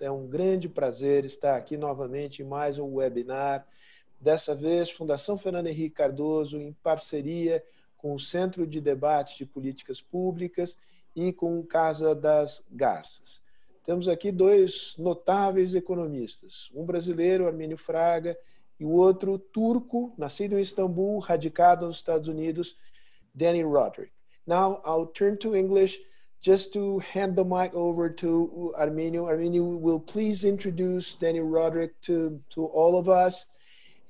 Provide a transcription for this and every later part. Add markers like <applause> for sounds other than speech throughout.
É um grande prazer estar aqui novamente em mais um webinar. Dessa vez, Fundação Fernando Henrique Cardoso, em parceria com o Centro de Debates de Políticas Públicas e com Casa das Garças. Temos aqui dois notáveis economistas, um brasileiro, Armínio Fraga, e o outro turco, nascido em Istambul, radicado nos Estados Unidos, Danny Roderick. Now I'll turn to English just to hand the mic over to Arminio. Arminio will please introduce Dani Rodrik to, to all of us.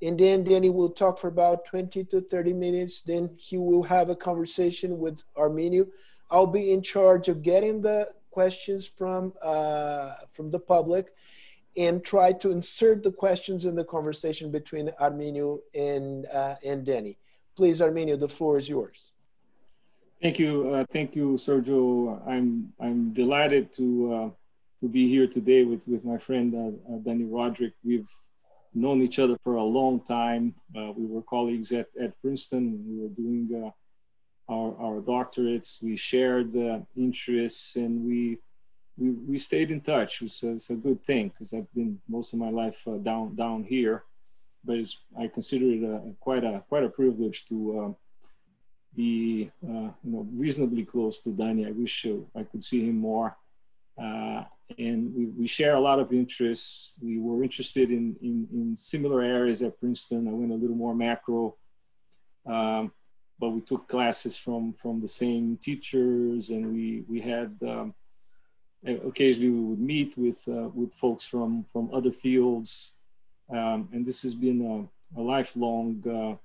And then Danny will talk for about 20 to 30 minutes. Then he will have a conversation with Arminio. I'll be in charge of getting the questions from, uh, from the public and try to insert the questions in the conversation between Arminio and, uh, and Danny. Please, Arminio, the floor is yours. Thank you, uh, thank you, Sergio. I'm I'm delighted to uh, to be here today with with my friend uh, uh Dani Rodrik. We've known each other for a long time. Uh, we were colleagues at at Princeton. We were doing uh, our our doctorates. We shared interests, and we we we stayed in touch. It's a, it's a good thing because I've been most of my life down down here, but I consider it a, quite a quite a privilege to. Be uh, you know reasonably close to Danny. I wish uh, I could see him more. Uh, and we, we share a lot of interests. We were interested in, in, in, similar areas at Princeton. I went a little more macro, um, but we took classes from, from the same teachers and we, we had, um, occasionally we would meet with, uh, with folks from, from other fields. Um, and this has been a, a lifelong uh,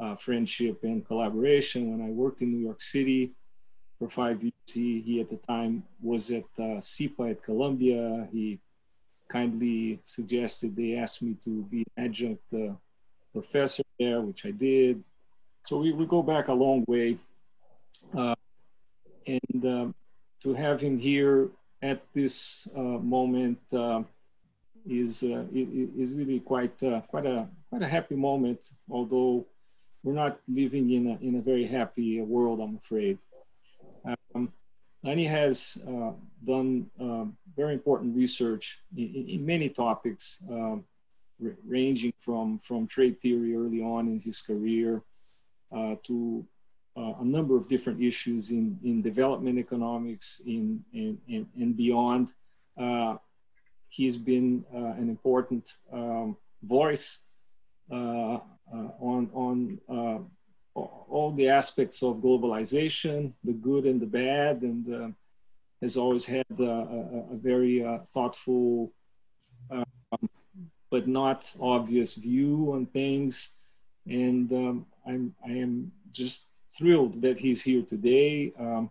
uh, friendship and collaboration. When I worked in New York City for five years, he, he at the time was at uh, SIPA at Columbia. He kindly suggested they asked me to be adjunct uh, professor there, which I did. So we, we go back a long way. Uh, and um, to have him here at this uh, moment uh, is, uh, is really quite, quite, a, quite a happy moment, although we're not living in a, in a very happy world, I'm afraid. Um, Danny has uh, done uh, very important research in, in many topics, um, ranging from, from trade theory early on in his career uh, to uh, a number of different issues in, in development economics in, in, in and beyond. Uh, he's been uh, an important um, voice uh, on, on uh, all the aspects of globalization, the good and the bad, and uh, has always had a, a, a very thoughtful um, but not obvious view on things. And um, I'm, I am just thrilled that he's here today. Um,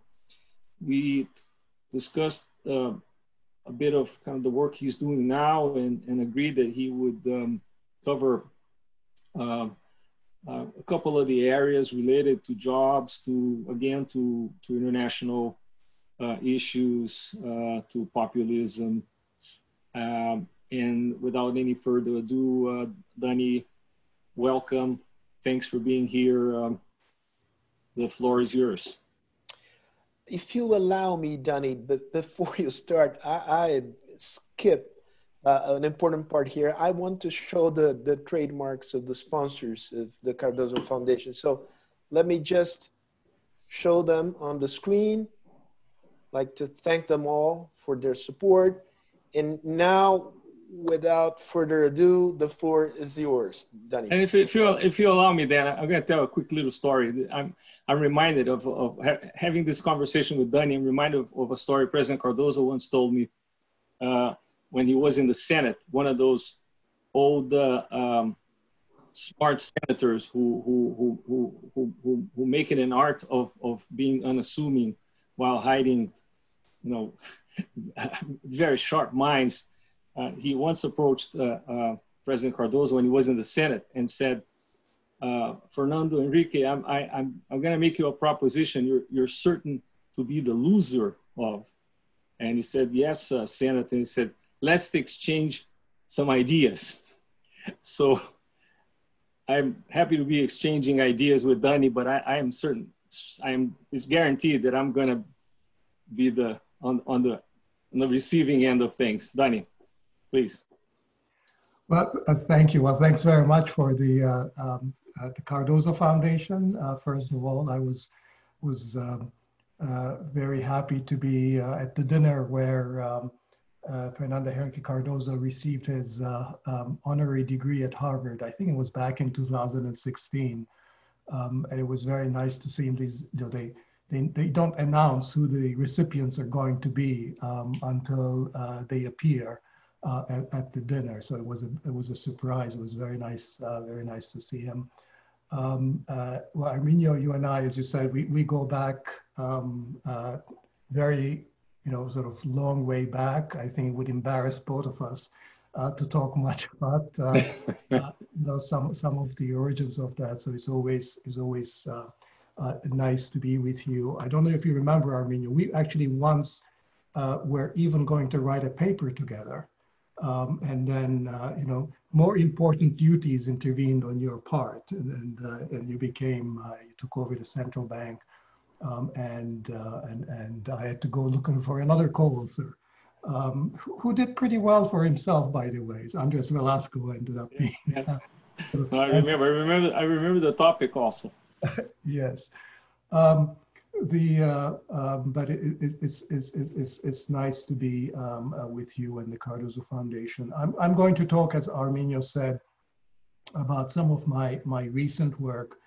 we discussed uh, a bit of kind of the work he's doing now and, and agreed that he would um, cover uh, uh, a couple of the areas related to jobs, to again to to international uh, issues, uh, to populism, um, and without any further ado, uh, Danny, welcome. Thanks for being here. Um, the floor is yours. If you allow me, Danny, but before you start, I, I skipped uh, an important part here. I want to show the, the trademarks of the sponsors of the Cardoso Foundation. So let me just show them on the screen. like to thank them all for their support. And now, without further ado, the floor is yours, Danny. And if, if, you, if you allow me, Dan, I'm going to tell a quick little story. I'm, I'm reminded of, of ha having this conversation with Danny. I'm reminded of, of a story President Cardoso once told me. Uh, when he was in the Senate, one of those old uh, um, smart senators who, who, who, who, who, who make it an art of, of being unassuming while hiding, you know, <laughs> very sharp minds. Uh, he once approached uh, uh, President Cardoso when he was in the Senate and said, uh, Fernando Henrique, I'm, I, I'm, I'm going to make you a proposition you're, you're certain to be the loser of. And he said, yes, uh, Senator. And he said, let's exchange some ideas. So I'm happy to be exchanging ideas with Danny, but I, I am certain, I am, it's guaranteed that I'm going to be the, on, on the, on the receiving end of things. Danny. please. Well, uh, thank you. Well, thanks very much for the uh, um, uh, the Cardoso Foundation. Uh, first of all, I was was um, uh, very happy to be uh, at the dinner where um, Fernando Henrique Cardoso received his um, honorary degree at Harvard. I think it was back in 2016, um, and it was very nice to see him. These, you know, they they, they don't announce who the recipients are going to be um, until uh, they appear uh, at, at, the dinner. So it was a, it was a surprise. It was very nice, uh, very nice to see him. Um, uh, well, Arminio, you and I, as you said, we, we go back um, uh, very, you know, sort of long way back. I think it would embarrass both of us uh, to talk <laughs> much about, you know, some some of the origins of that. So it's always it's always uh, nice to be with you. I don't know if you remember, Arminio, we actually once uh, were even going to write a paper together. Um, and then, uh, you know, more important duties intervened on your part and, and, uh, and you became, uh, you took over the central bank um, and, uh, and, and I had to go looking for another co-author. Um, who did pretty well for himself, by the way. Andres Velasco ended up being. Yes. no, <laughs> I remember. I remember. I remember the topic also. <laughs> yes. Um, the uh, um, but it, it, it's, it's, it's, it's nice to be um, uh, with you and the Cardoso Foundation. I'm, I'm going to talk, as Arminio said, about some of my, my recent work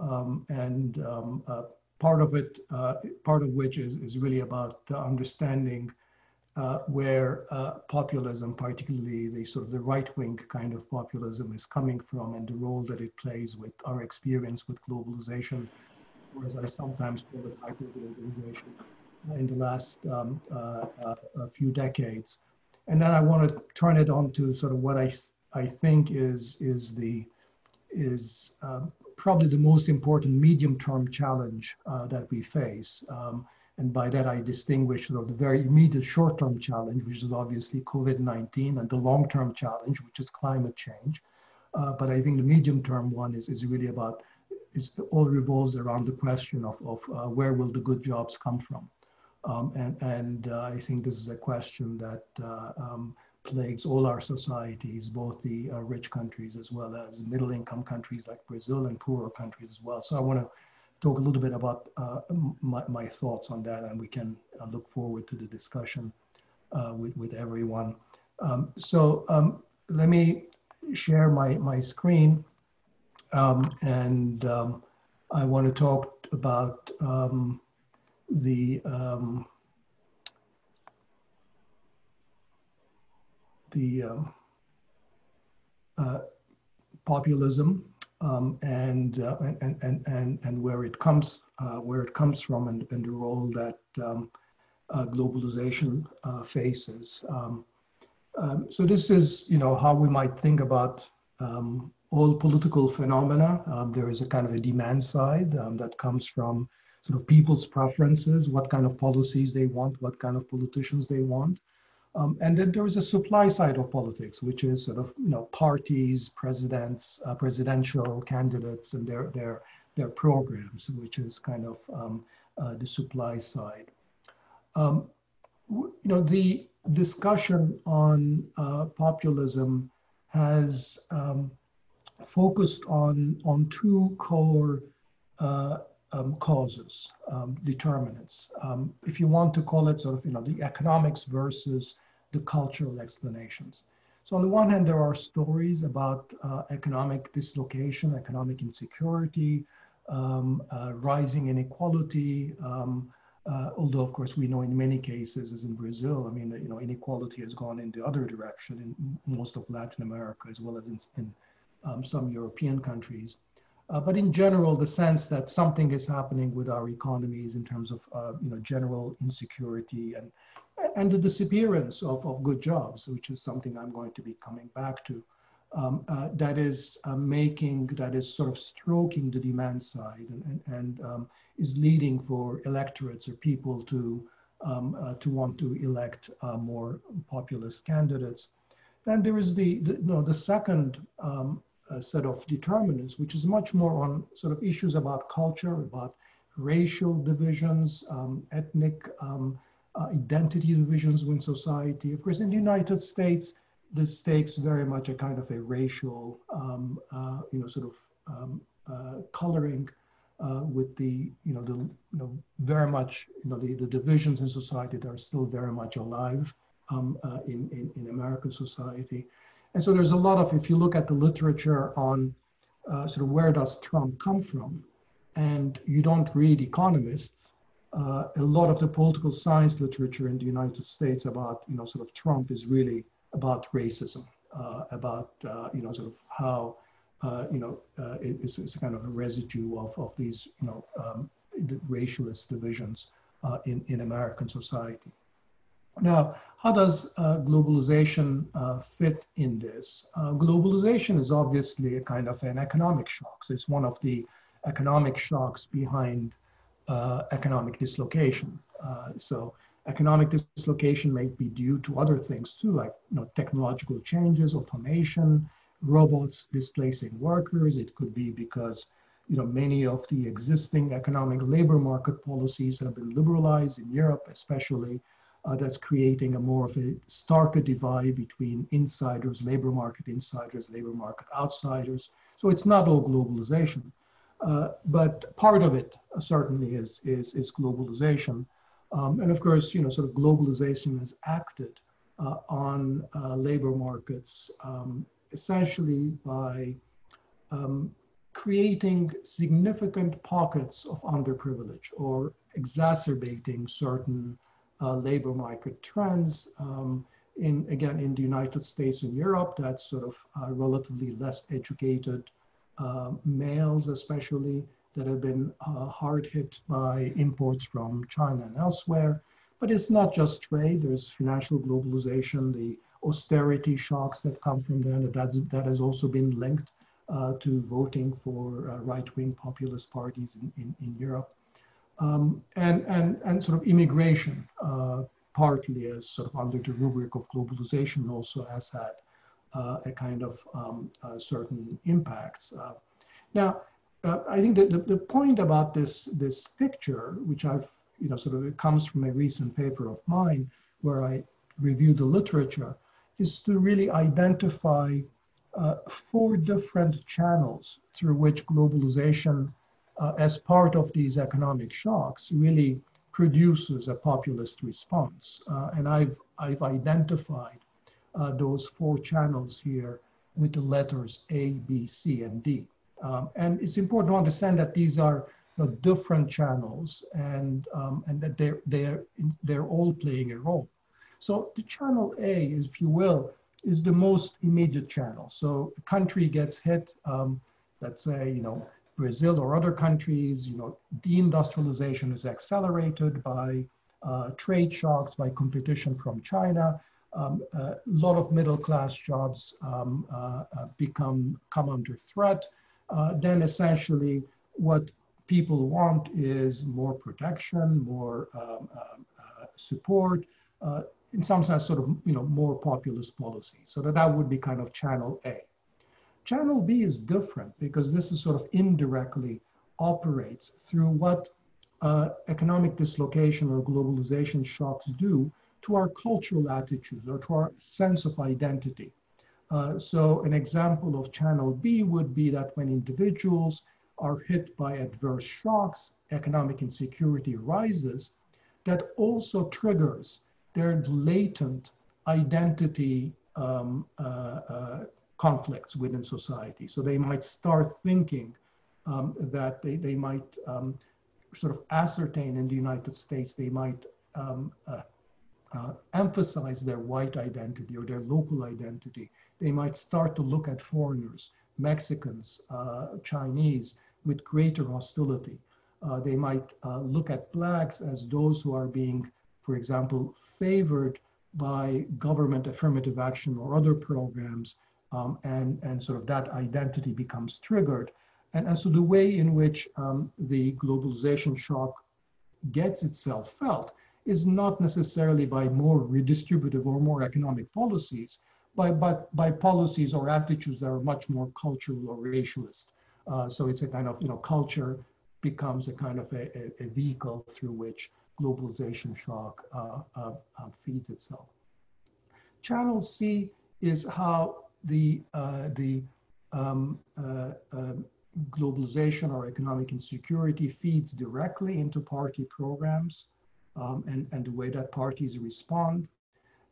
um, and um, uh, part of it, uh, part of which is, is really about understanding uh, where uh, populism, particularly the sort of the right-wing kind of populism is coming from and the role that it plays with our experience with globalization, or as I sometimes call it, hyper-globalization in the last um, uh, uh few decades. And then I want to turn it on to sort of what I, I think is, is, the, is um, probably the most important medium-term challenge uh, that we face. Um, and by that, I distinguish sort of the very immediate short-term challenge, which is obviously COVID-19, and the long-term challenge, which is climate change. Uh, but I think the medium-term one is, is really about, is all revolves around the question of, of uh, where will the good jobs come from? Um, and and uh, I think this is a question that uh, um, plagues all our societies, both the uh, rich countries as well as middle-income countries like Brazil and poorer countries as well. So I want to talk a little bit about uh, my, my, thoughts on that, and we can uh, look forward to the discussion uh, with, with everyone. Um, so um, let me share my, my screen, um, and um, I want to talk about um, the um, uh, populism um, and, uh, and, and, and, and where it comes, uh, where it comes from and, and the role that um, uh, globalization uh, faces. Um, um, so this is, you know, how we might think about um, all political phenomena. There is a kind of a demand side that comes from sort of people's preferences, what kind of policies they want, what kind of politicians they want. Um, and then there is a supply side of politics, which is sort of you know parties, presidents, uh, presidential candidates, and their their their programs, which is kind of um, uh, the supply side. Um, you know the discussion on uh, populism has um, focused on on two core uh, um, causes, um, determinants. Um, if you want to call it sort of, you know, the economics versus the cultural explanations. So on the one hand, there are stories about uh, economic dislocation, economic insecurity, um, uh, rising inequality. Um, uh, although, of course, we know in many cases, as in Brazil, I mean, you know, inequality has gone in the other direction in most of Latin America, as well as in, in um, some European countries. Uh, but in general, the sense that something is happening with our economies in terms of uh, you know general insecurity and and the disappearance of, of good jobs, which is something I'm going to be coming back to. Um, uh, that is uh, making, that is sort of stroking the demand side and, and, and um, is leading for electorates or people to, um, uh, to want to elect uh, more populist candidates. Then there is the, the, you know, the second um, set of determinants, which is much more on sort of issues about culture, about racial divisions, um, ethnic um, uh, identity divisions within society. Of course, in the United States, this takes very much a kind of a racial, um, uh, you know, sort of um, uh, coloring uh, with the, you know, the, you know, very much, you know, the, the divisions in society that are still very much alive um, uh, in, in, in American society. And so there's a lot of, if you look at the literature on uh, sort of where does Trump come from, and you don't read economists, uh, a lot of the political science literature in the United States about, you know, sort of Trump is really about racism, uh, about, uh, you know, sort of how, uh, you know, uh, it, it's, it's kind of a residue of, of these, you know, um, racialist divisions in, in American society. Now, how does globalization fit in this? globalization is obviously a kind of an economic shock. So it's one of the economic shocks behind uh, economic dislocation. Uh, so economic dislocation may be due to other things too, like you know, technological changes, automation, robots displacing workers. It could be because you know, many of the existing economic labor market policies have been liberalized in Europe, especially. Uh, that's creating a more of a starker divide between insiders, labor market insiders, labor market outsiders. So it's not all globalization. Uh, but part of it uh, certainly is, is, is globalization. Um, and of course, you know, sort of globalization has acted uh, on uh, labor markets um, essentially by um, creating significant pockets of underprivilege or exacerbating certain labor market trends. Um, in again, in the United States and Europe, that's sort of relatively less educated uh, males especially that have been uh, hard hit by imports from China and elsewhere. But it's not just trade, there's financial globalization, the austerity shocks that come from that, that's, that has also been linked uh, to voting for uh, right-wing populist parties in, in, in Europe. Um, and, and, and sort of immigration, uh, partly as sort of under the rubric of globalization also has had uh, a kind of um, uh, certain impacts. Uh, now, I think that the, the point about this, this picture, which I've, you know, sort of it comes from a recent paper of mine where I reviewed the literature, is to really identify uh, four different channels through which globalization, uh, as part of these economic shocks, really produces a populist response. Uh, and I've, I've identified uh, those four channels here with the letters A, B, C, and D. Um, and it's important to understand that these are different channels and, um, and that they're, they're, they're all playing a role. So the channel A, if you will, is the most immediate channel. So a country gets hit, um, let's say, you know, Brazil or other countries, you know, deindustrialization is accelerated by uh, trade shocks, by competition from China um, a lot of middle class jobs um, uh, uh, become come under threat, uh, then essentially what people want is more protection, more um, um uh, support, uh, in some sense, sort of you know more populist policy. So that that would be kind of channel A. Channel B is different because this is sort of indirectly operates through what uh, economic dislocation or globalization shocks do to our cultural attitudes or to our sense of identity. Uh, so an example of channel B would be that when individuals are hit by adverse shocks, economic insecurity rises, that also triggers their latent identity um, uh, uh, conflicts within society. So they might start thinking um, that they, they might um, sort of ascertain in the United States, they might um, uh, uh, emphasize their white identity or their local identity. They might start to look at foreigners, Mexicans, uh, Chinese, with greater hostility. Uh, they might uh, look at blacks as those who are being, for example, favored by government affirmative action or other programs, um, and, and sort of that identity becomes triggered. And, and so the way in which um, the globalization shock gets itself felt is not necessarily by more redistributive or more economic policies, by, but by policies or attitudes that are much more cultural or racialist. Uh, so it's a kind of, you know, culture becomes a kind of a, a, a vehicle through which globalization shock uh, uh, uh feeds itself. Channel C is how the, uh, the um, uh, um, globalization or economic insecurity feeds directly into party programs um, and, and the way that parties respond.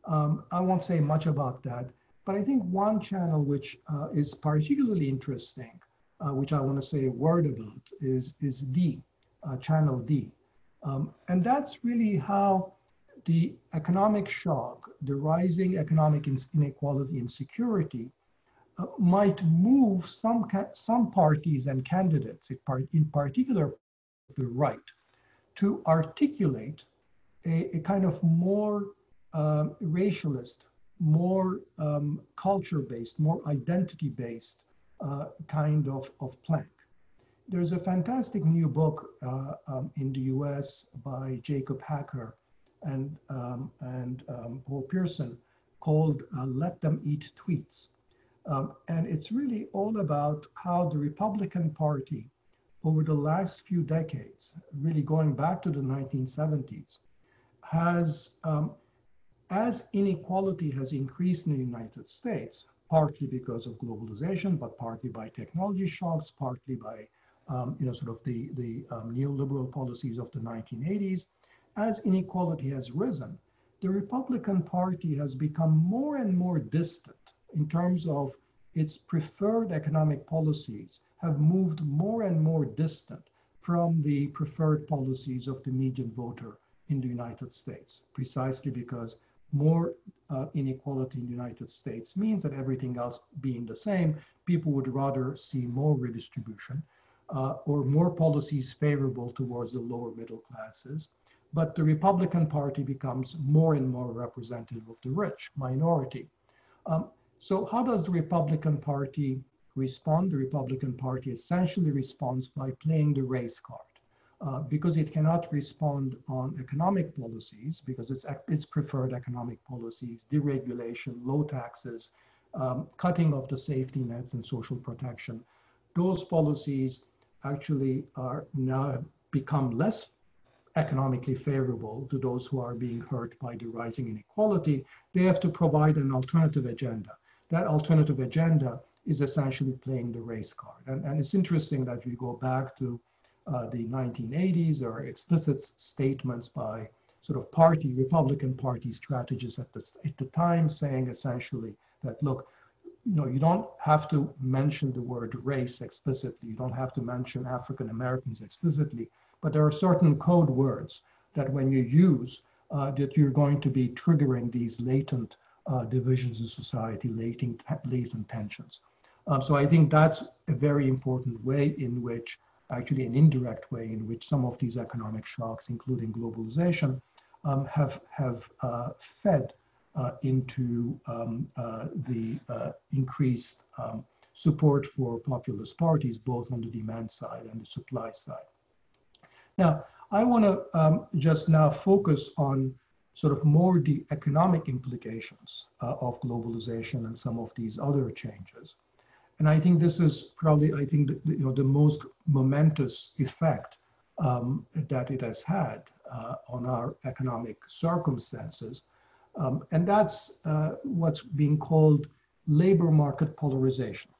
Um, I won't say much about that, but I think one channel which uh, is particularly interesting, uh, which I want to say a word about, is, is D, uh, channel D. Um, and that's really how the economic shock, the rising economic inequality and security uh, might move some, some parties and candidates, in particular the right, to articulate a, a kind of more um, racialist, more um, culture-based, more identity-based uh, kind of, of plank. There's a fantastic new book uh, um, in the US by Jacob Hacker and, um, and um, Paul Pierson called uh, Let Them Eat Tweets. Um, and it's really all about how the Republican Party over the last few decades, really going back to the 1970s, has, um, as inequality has increased in the United States, partly because of globalization, but partly by technology shocks, partly by um, you know, sort of the, the um, neoliberal policies of the 1980s, as inequality has risen, the Republican Party has become more and more distant in terms of its preferred economic policies have moved more and more distant from the preferred policies of the median voter in the United States, precisely because more uh, inequality in the United States means that everything else being the same, people would rather see more redistribution uh, or more policies favorable towards the lower middle classes. But the Republican Party becomes more and more representative of the rich minority. Um, so how does the Republican Party respond? The Republican Party essentially responds by playing the race card. Uh, because it cannot respond on economic policies, because it's, its preferred economic policies, deregulation, low taxes, um, cutting of the safety nets and social protection. Those policies actually are now become less economically favorable to those who are being hurt by the rising inequality. They have to provide an alternative agenda. That alternative agenda is essentially playing the race card. And, and it's interesting that we go back to uh, the 1980s, there are explicit statements by sort of party, Republican Party strategists at the, at the time saying essentially that, look, you know, you don't have to mention the word race explicitly. You don't have to mention African Americans explicitly, but there are certain code words that when you use, uh, that you're going to be triggering these latent uh, divisions in society, latent, latent tensions. Um, so I think that's a very important way in which actually an indirect way in which some of these economic shocks, including globalization, um, have, have uh, fed uh, into um, uh, the uh, increased um, support for populist parties, both on the demand side and the supply side. Now, I want to um, just now focus on sort of more the economic implications uh, of globalization and some of these other changes. And I think this is probably, I think, the, you know, the most momentous effect um, that it has had uh, on our economic circumstances. Um, and that's uh, what's being called labor market polarization.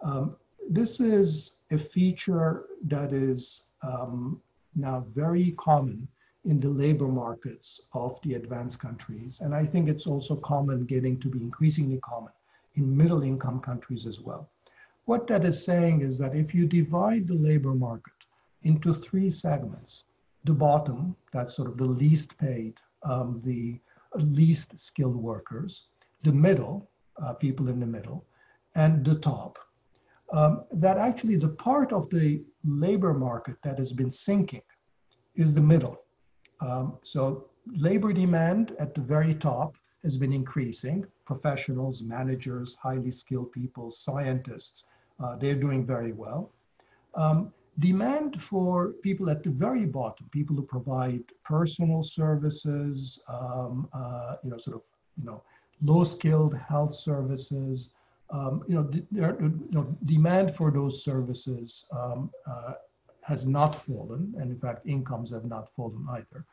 Um, this is a feature that is um, now very common in the labor markets of the advanced countries. And I think it's also common, getting to be increasingly common in middle income countries as well. What that is saying is that if you divide the labor market into three segments, the bottom, that's sort of the least paid, um, the least skilled workers, the middle, uh, people in the middle, and the top, um, that actually the part of the labor market that has been sinking is the middle. Um, so labor demand at the very top has been increasing. Professionals, managers, highly skilled people, scientists, uh, they're doing very well. Um, demand for people at the very bottom, people who provide personal services, um, uh, you know, sort of, you know, low-skilled health services, um, you, know, there, you know, demand for those services um, uh, has not fallen, and in fact, incomes have not fallen either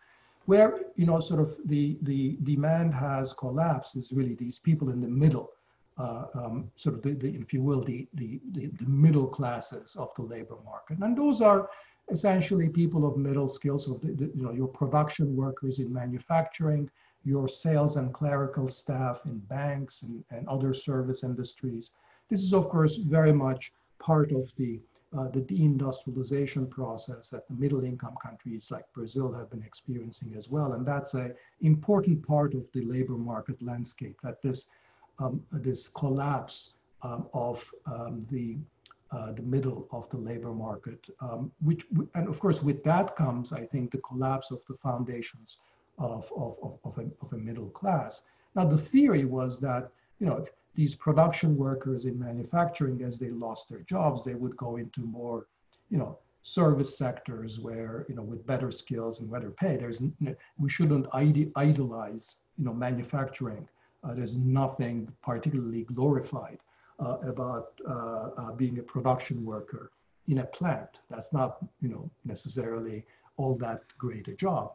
where you know sort of the the demand has collapsed is really these people in the middle uh, um, sort of the, the, if you will, the, the, the, the middle classes of the labor market. And those are essentially people of middle skills, so the, the, you know, your production workers in manufacturing, your sales and clerical staff in banks and, and other service industries. This is, of course, very much part of the, uh, the deindustrialization process that the middle income countries like Brazil have been experiencing as well. And that's an important part of the labor market landscape, that this um, this collapse um, of um, the uh, the middle of the labor market, um, which and of course with that comes, I think, the collapse of the foundations of of, of, of, a, of a middle class. Now the theory was that you know these production workers in manufacturing, as they lost their jobs, they would go into more, you know, service sectors where you know with better skills and better pay. There's we shouldn't idolize you know manufacturing uh, there's nothing particularly glorified uh, about uh, being a production worker in a plant. That's not, you know, necessarily all that great a job.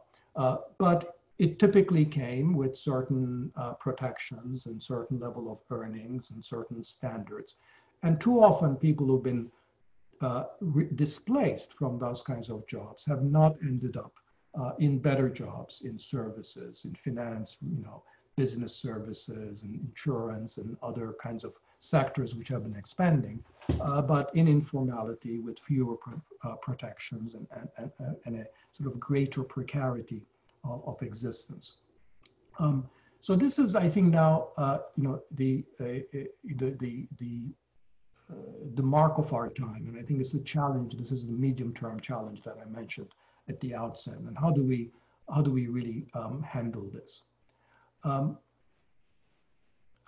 but it typically came with certain uh, protections and certain level of earnings and certain standards. And too often people who've been uh, displaced from those kinds of jobs have not ended up uh, in better jobs, in services, in finance, you know, business services and insurance and other kinds of sectors which have been expanding, uh, but in informality with fewer pro uh, protections and, and, and, and, a sort of greater precarity of, of existence. Um, so this is, I think now, uh, you know, the, uh, the, the, the, uh, the mark of our time. And I think it's a challenge. This is the medium term challenge that I mentioned at the outset. And how do we, how do we really um, handle this? Um,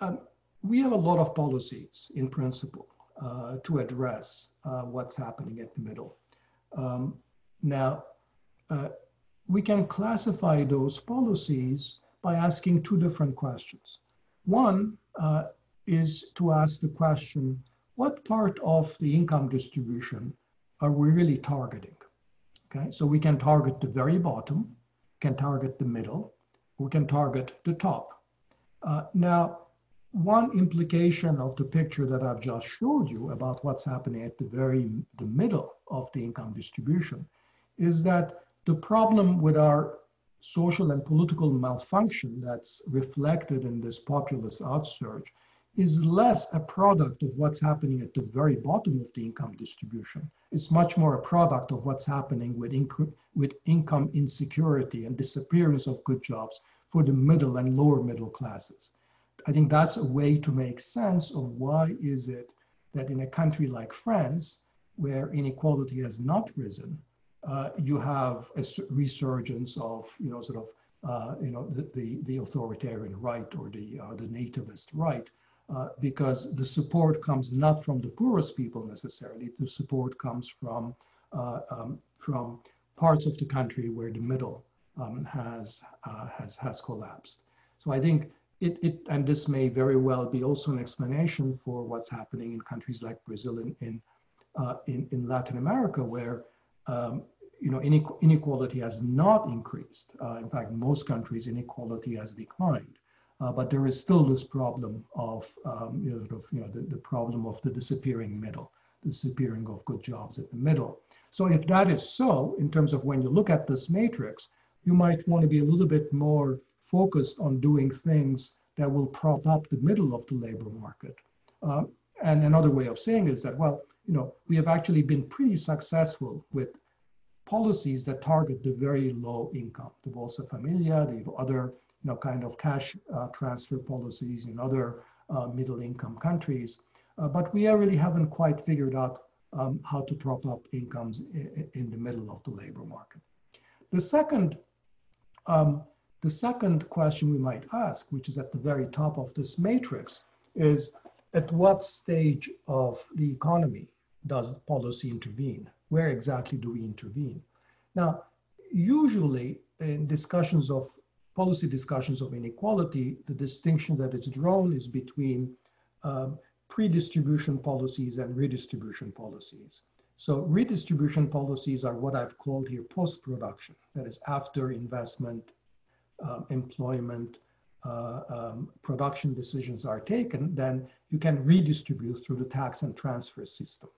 um, we have a lot of policies in principle uh, to address uh, what's happening at the middle. Um, now, uh, we can classify those policies by asking two different questions. One uh, is to ask the question, what part of the income distribution are we really targeting? Okay, so we can target the very bottom, can target the middle, we can target the top. Uh, now, one implication of the picture that I've just showed you about what's happening at the very the middle of the income distribution is that the problem with our social and political malfunction that's reflected in this populist outsurge is less a product of what's happening at the very bottom of the income distribution. It's much more a product of what's happening with, inc with income insecurity and disappearance of good jobs for the middle and lower middle classes. I think that's a way to make sense of why is it that in a country like France, where inequality has not risen, uh, you have a resurgence of, you know, sort of, uh, you know, the, the, the, authoritarian right or the, uh, the nativist right, uh, because the support comes not from the poorest people necessarily, the support comes from, uh, um, from parts of the country where the middle um, has, has, has collapsed. So I think it, it, and this may very well be also an explanation for what's happening in countries like Brazil and in, uh, in, in, Latin America, where um, you know, inequality has not increased. Uh, in fact, most countries inequality has declined. Uh, but there is still this problem of, um, you know, sort of, you know the, the problem of the disappearing middle, the disappearing of good jobs at the middle. So if that is so, in terms of when you look at this matrix, you might want to be a little bit more focused on doing things that will prop up the middle of the labor market. Uh, and another way of saying it is that, well, you know, we have actually been pretty successful with policies that target the very low income, the Bolsa Familia, the other, you know, kind of cash uh, transfer policies in other uh, middle income countries. Uh, but we really haven't quite figured out um, how to prop up incomes in, in the middle of the labor market. The second um, the second question we might ask, which is at the very top of this matrix, is at what stage of the economy does policy intervene? Where exactly do we intervene? Now, usually in discussions of policy discussions of inequality, the distinction that is drawn is between um, pre-distribution policies and redistribution policies. So redistribution policies are what I've called here post-production, that is after investment um, employment, uh, um, production decisions are taken, then you can redistribute through the tax and transfer system.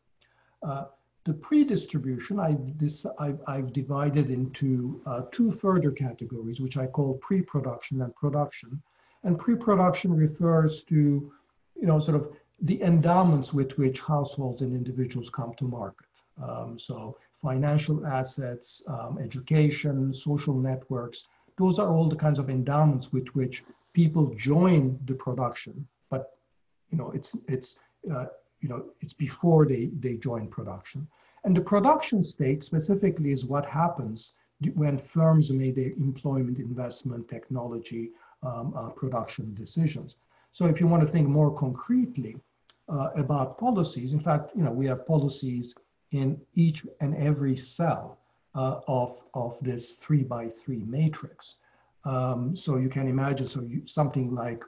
Uh, the pre-distribution, I've, this, I've, I've, divided into uh, two further categories, which I call pre-production and production. And pre-production refers to, you know, sort of the endowments with which households and individuals come to market. Um, so financial assets, um, education, social networks, those are all the kinds of endowments with which people join the production, but you know, it's, it's, uh, you know, it's before they, they join production. And the production state specifically is what happens when firms make their employment, investment, technology, um, uh, production decisions. So if you want to think more concretely uh, about policies, in fact, you know, we have policies in each and every cell uh, of, of this three by three matrix. Um, so you can imagine so you, something like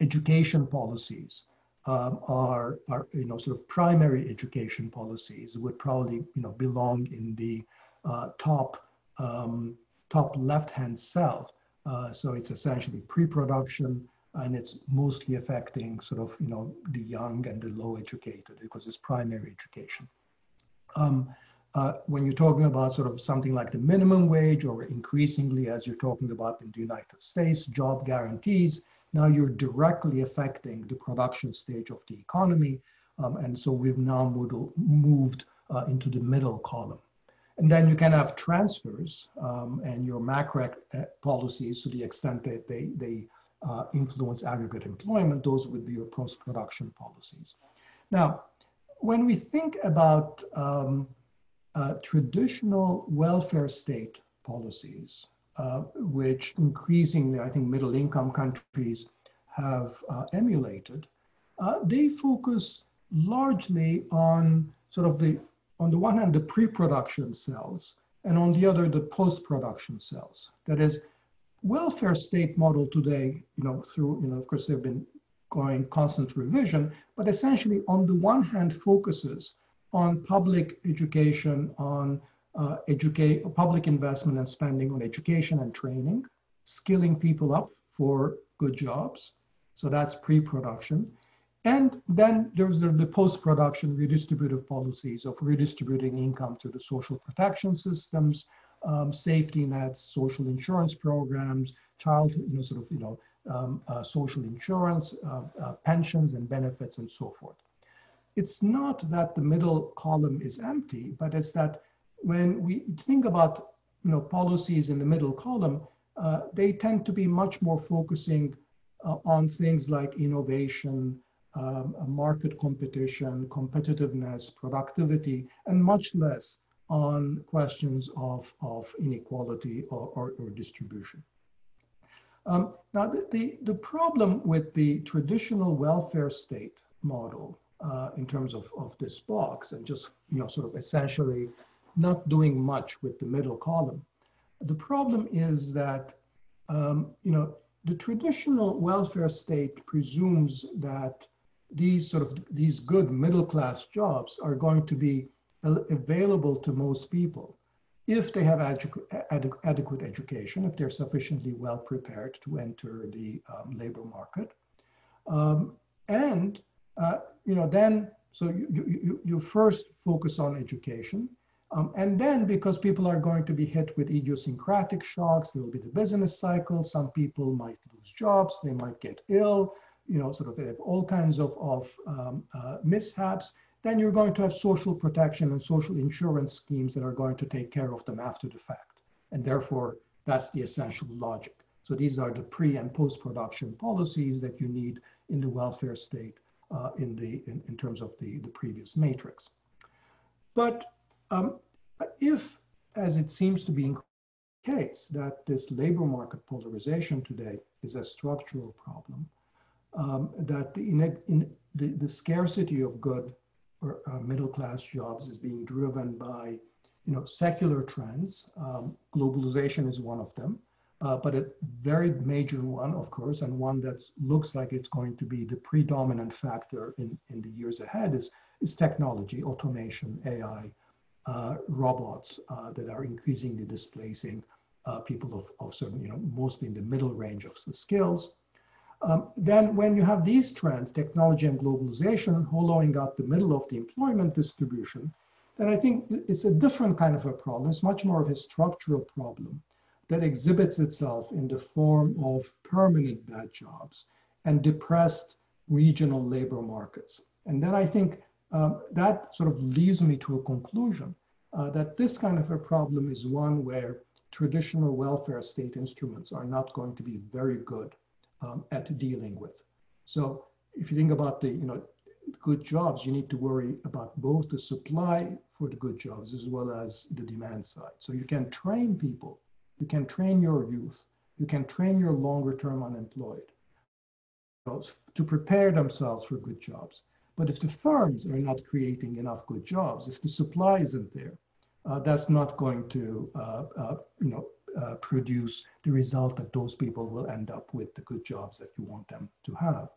education policies um, are, are, you know, sort of primary education policies would probably, you know, belong in the uh, top, um, top left-hand cell. Uh, so it's essentially pre-production and it's mostly affecting sort of, you know, the young and the low educated because it's primary education. Um, uh, when you're talking about sort of something like the minimum wage or increasingly as you're talking about in the United States, job guarantees, now you're directly affecting the production stage of the economy. Um, and so we've now moved, moved uh, into the middle column. And then you can have transfers um, and your macro uh, policies to the extent that they, they uh, influence aggregate employment, those would be your post-production policies. Now, when we think about um, uh, traditional welfare state policies, uh, which increasingly, I think, middle income countries have uh, emulated, uh, they focus largely on sort of the, on the one hand, the pre-production cells, and on the other, the post-production cells. That is, welfare state model today, you know, through, you know, of course, they've been going constant revision, but essentially on the one hand focuses on public education, on uh, educate public investment and spending on education and training, skilling people up for good jobs. So that's pre-production. And then there's the, the post-production redistributive policies of redistributing income to the social protection systems, um, safety nets, social insurance programs, child, you know, sort of, you know, um, uh, social insurance, uh, uh, pensions and benefits and so forth. It's not that the middle column is empty, but it's that when we think about you know, policies in the middle column, uh, they tend to be much more focusing uh, on things like innovation, um, market competition, competitiveness, productivity, and much less on questions of, of inequality or, or, or distribution. Um, now, the, the, the, problem with the traditional welfare state model uh, in terms of, of this box and just, you know, sort of essentially not doing much with the middle column. The problem is that, um, you know, the traditional welfare state presumes that these sort of these good middle class jobs are going to be available to most people if they have adequate education, if they're sufficiently well prepared to enter the um, labor market. Um, and, uh, you know, then, so you, you, you first focus on education, um, and then because people are going to be hit with idiosyncratic shocks, there will be the business cycle. Some people might lose jobs, they might get ill, you know, sort of have all kinds of, of um, uh, mishaps. Then you're going to have social protection and social insurance schemes that are going to take care of them after the fact. And therefore, that's the essential logic. So these are the pre and post production policies that you need in the welfare state uh, in, the, in, in terms of the, the previous matrix. But um, if, as it seems to be the case, that this labor market polarization today is a structural problem, um, that the, in, in the, the scarcity of good or uh, middle class jobs is being driven by you know, secular trends. Um, globalization is one of them, uh, but a very major one, of course, and one that looks like it's going to be the predominant factor in, in the years ahead is, is technology, automation, AI, robots uh, that are increasingly displacing uh, people of, of certain, you know, mostly in the middle range of the skills. Um, then when you have these trends, technology and globalization hollowing out the middle of the employment distribution, then I think it's a different kind of a problem. It's much more of a structural problem that exhibits itself in the form of permanent bad jobs and depressed regional labor markets. And then I think um, that sort of leads me to a conclusion uh, that this kind of a problem is one where traditional welfare state instruments are not going to be very good um, at dealing with. So if you think about the, you know, good jobs, you need to worry about both the supply for the good jobs as well as the demand side. So you can train people, you can train your youth, you can train your longer term unemployed to prepare themselves for good jobs. But if the firms are not creating enough good jobs, if the supply isn't there, uh, that's not going to, uh, uh, you know, uh, produce the result that those people will end up with the good jobs that you want them to have.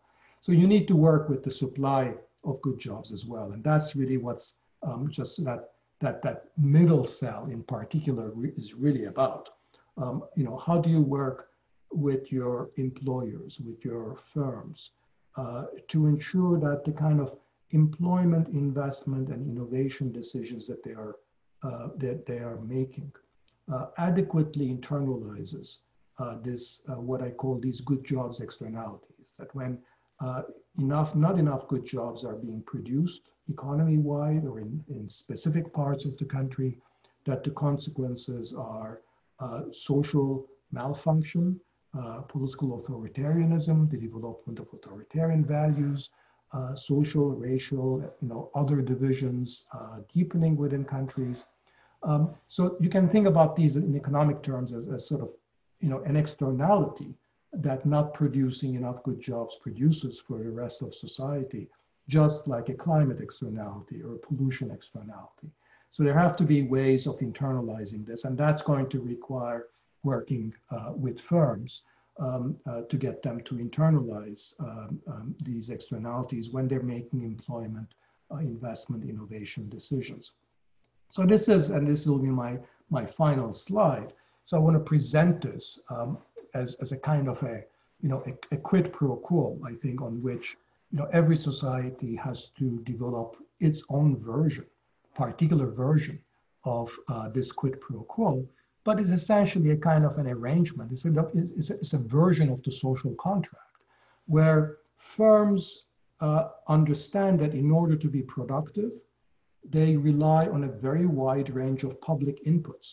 So you need to work with the supply of good jobs as well, and that's really what's um, just that that that middle cell in particular re is really about. Um, you know, how do you work with your employers, with your firms, to ensure that the kind of employment, investment, and innovation decisions that they are uh, that they are making uh, adequately internalizes uh, this, uh, what I call these good jobs externalities, that when enough, not enough good jobs are being produced economy-wide or in, in specific parts of the country, that the consequences are social malfunction, uh, political authoritarianism, the development of authoritarian values, uh, social, racial, you know, other divisions uh, deepening within countries. Um, so you can think about these in economic terms as, as sort of, you know, an externality that not producing enough good jobs produces for the rest of society, just like a climate externality or a pollution externality. So there have to be ways of internalizing this, and that's going to require working uh, with firms um, uh, to get them to internalize um, um, these externalities when they're making employment, uh, investment, innovation decisions. So this is, and this will be my, my final slide. So I want to present this um, as, as a kind of a, you know, a, a, quid pro quo, I think, on which, you know, every society has to develop its own version, particular version of uh, this quid pro quo, but it's essentially a kind of an arrangement. It's a, it's a, it's a version of the social contract where firms uh, understand that in order to be productive, they rely on a very wide range of public inputs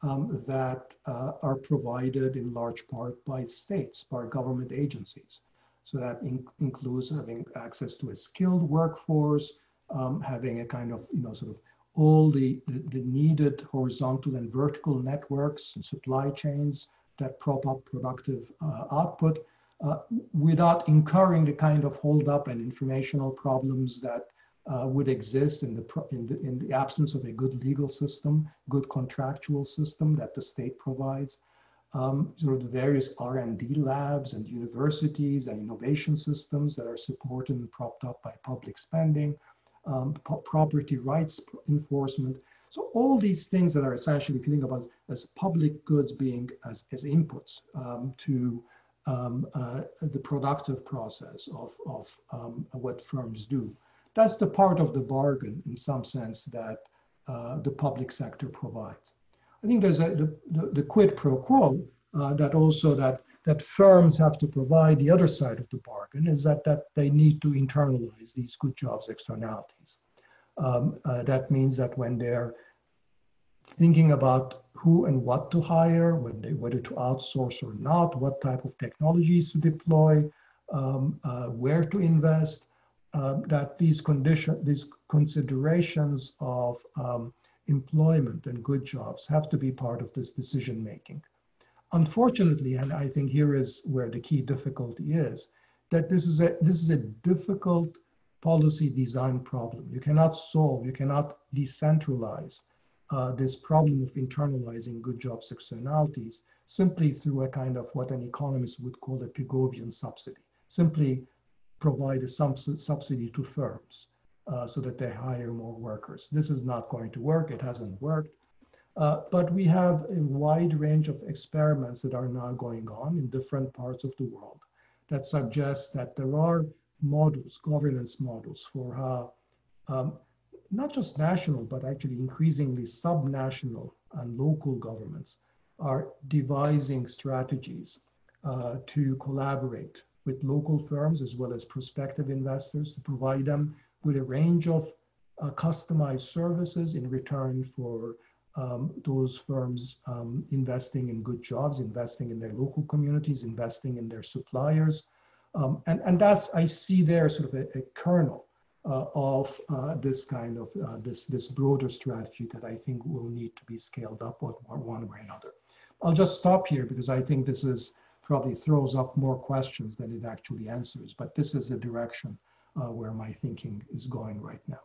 um, that uh, are provided in large part by states, by government agencies. So that in, includes having access to a skilled workforce, um, having a kind of, you know, sort of all the, the, the, needed horizontal and vertical networks and supply chains that prop up productive uh, output uh, without incurring the kind of holdup and informational problems that uh, would exist in the, in, the, in the absence of a good legal system, good contractual system that the state provides. Um, sort of the various R&D labs and universities and innovation systems that are supported and propped up by public spending, um, property rights enforcement. So all these things that are essentially, if you think about as public goods being as, as inputs um, to um, uh, the productive process of, of um, what firms do that's the part of the bargain in some sense that uh, the public sector provides. I think there's a, the, the, the quid pro quo uh, that also that, that firms have to provide the other side of the bargain is that, that they need to internalize these good jobs externalities. Um, uh, that means that when they're thinking about who and what to hire, when they, whether to outsource or not, what type of technologies to deploy, um, uh, where to invest, uh, that these condition, these considerations of um, employment and good jobs have to be part of this decision making. Unfortunately, and I think here is where the key difficulty is, that this is a this is a difficult policy design problem. You cannot solve, you cannot decentralize uh, this problem of internalizing good jobs externalities simply through a kind of what an economist would call a Pigovian subsidy. Simply provide a subsidy to firms uh, so that they hire more workers. This is not going to work. It hasn't worked. Uh, but we have a wide range of experiments that are now going on in different parts of the world that suggests that there are models, governance models for how um, not just national, but actually increasingly subnational and local governments are devising strategies uh, to collaborate with local firms as well as prospective investors to provide them with a range of uh, customized services in return for um, those firms um, investing in good jobs, investing in their local communities, investing in their suppliers. Um, and, and that's, I see there sort of a, a kernel uh, of uh, this kind of, uh, this, this broader strategy that I think will need to be scaled up one, one way or another. I'll just stop here because I think this is probably throws up more questions than it actually answers, but this is the direction uh, where my thinking is going right now.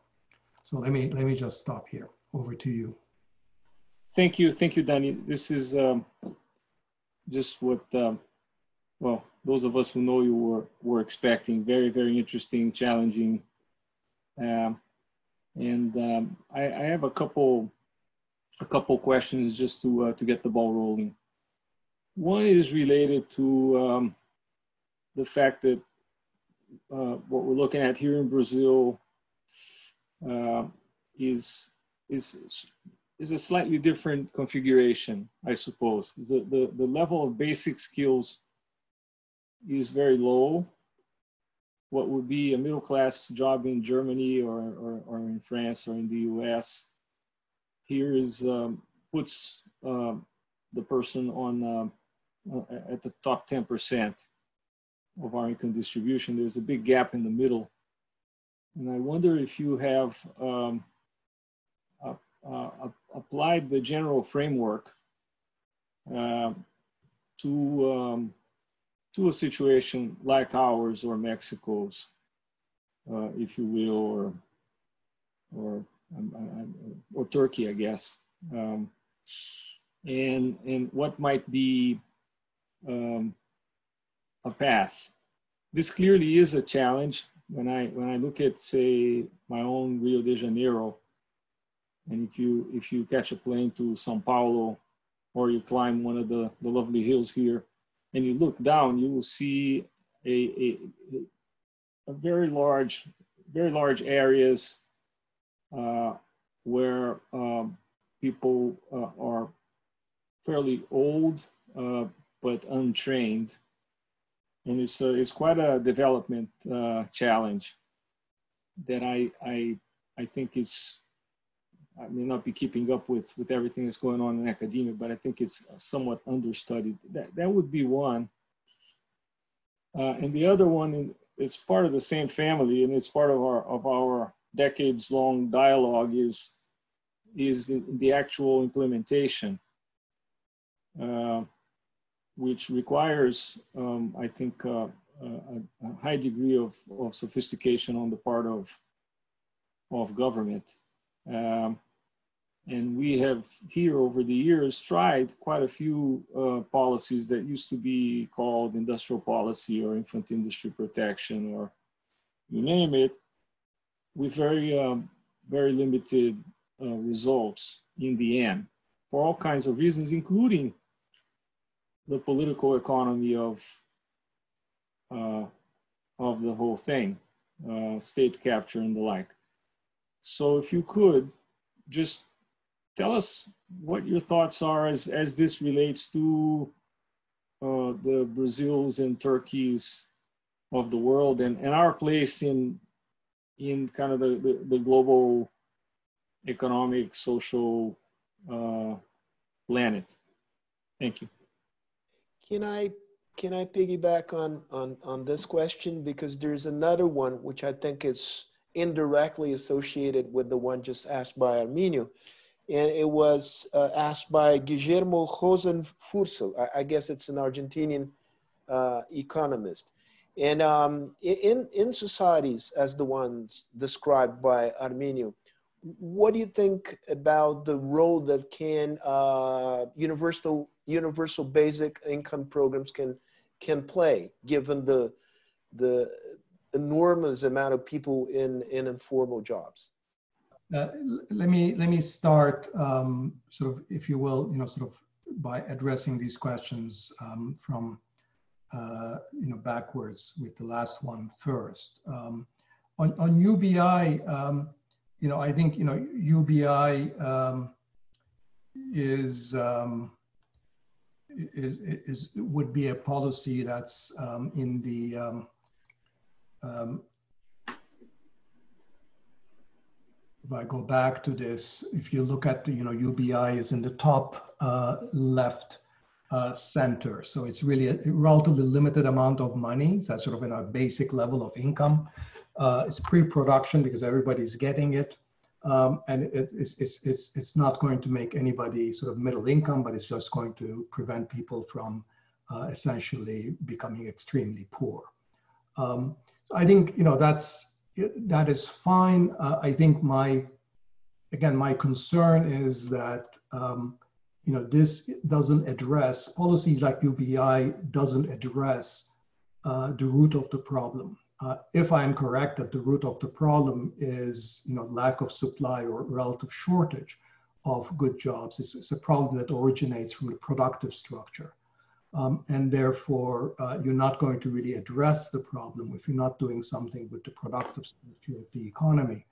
So let me, let me just stop here. Over to you. Thank you. Thank you, Dani. This is um, just what, um, well, those of us who know you were, were expecting. Very, very interesting, challenging. Um, and um, I, I, have a couple, a couple questions just to, uh, to get the ball rolling. One is related to um, the fact that uh, what we're looking at here in Brazil uh, is is is a slightly different configuration, I suppose. The, the, the level of basic skills is very low. What would be a middle class job in Germany or, or, or in France or in the US here is um, puts um, the person on uh, at the top 10% of our income distribution. There's a big gap in the middle. And I wonder if you have um, uh, uh, applied the general framework uh, to, um, to a situation like ours or Mexico's, uh, if you will, or, or, um, or Turkey, I guess. Um, and, and what might be um, a path. This clearly is a challenge. When I when I look at say my own Rio de Janeiro, and if you if you catch a plane to São Paulo, or you climb one of the, the lovely hills here, and you look down, you will see a, a, a very large very large areas uh, where um, people uh, are fairly old, uh, but untrained. And it's, uh, it's quite a development uh, challenge that I, I, I think is, I may not be keeping up with, with everything that's going on in academia, but I think it's somewhat understudied. That, that would be one. Uh, and the other one, it's part of the same family and it's part of our, of our decades long dialogue is, is the, the actual implementation. Uh, which requires, um, I think, uh, a, a, high degree of, of sophistication on the part of, of government. Um, and we have here over the years tried quite a few uh, policies that used to be called industrial policy or infant industry protection or you name it, with very, um, very limited uh, results in the end for all kinds of reasons, including the political economy of uh, of the whole thing, uh, state capture and the like. So if you could just tell us what your thoughts are as, as this relates to uh, the Brazils and Turkeys of the world and, and our place in in kind of the, the, the global economic social uh, planet. Thank you. Can I can I piggyback on on on this question because there's another one which I think is indirectly associated with the one just asked by Arminio, and it was uh, asked by Guillermo Rozenwurcel. I, I guess it's an Argentinian uh, economist. And um, in in societies as the ones described by Arminio, what do you think about the role that can uh, universal universal basic income programs can can play, given the the enormous amount of people in in informal jobs. Uh, let me let me start um, sort of, if you will, you know, sort of by addressing these questions um, from uh, you know, backwards with the last one first. Um, on, on UBI, um, you know, I think, you know, UBI um, is, um, is, is, would be a policy that's um, in the, um, um, if I go back to this, if you look at the, you know, UBI is in the top uh, left uh, center. So it's really a relatively limited amount of money. So that's sort of in a basic level of income. Uh, it's pre-production because everybody's getting it. Um, and it, it's, it's, it's, it's not going to make anybody sort of middle income, but it's just going to prevent people from uh, essentially becoming extremely poor. Um, so I think, you know, that's, that is fine. Uh, I think my, again, my concern is that um, you know, this doesn't address, policies like UBI doesn't address uh, the root of the problem. Uh, if I'm correct that the root of the problem is, you know, lack of supply or relative shortage of good jobs, it's, it's a problem that originates from the productive structure. Um, and therefore, uh, you're not going to really address the problem if you're not doing something with the productive structure of the economy.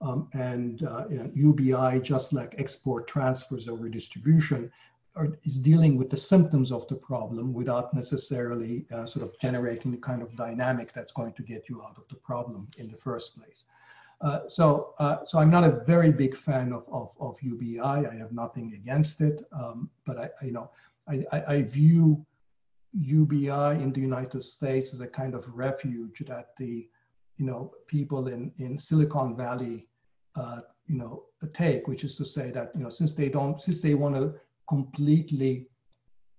Um, and uh, UBI, just like export transfers or redistribution, are, is dealing with the symptoms of the problem without necessarily uh, sort of generating the kind of dynamic that's going to get you out of the problem in the first place. Uh, so, uh, so I'm not a very big fan of, of, of UBI. I have nothing against it, um, but I, I, you know, I, I, view UBI in the United States as a kind of refuge that the you know, people in, in Silicon Valley, uh, you know, take, which is to say that, you know, since they don't, since they want to completely,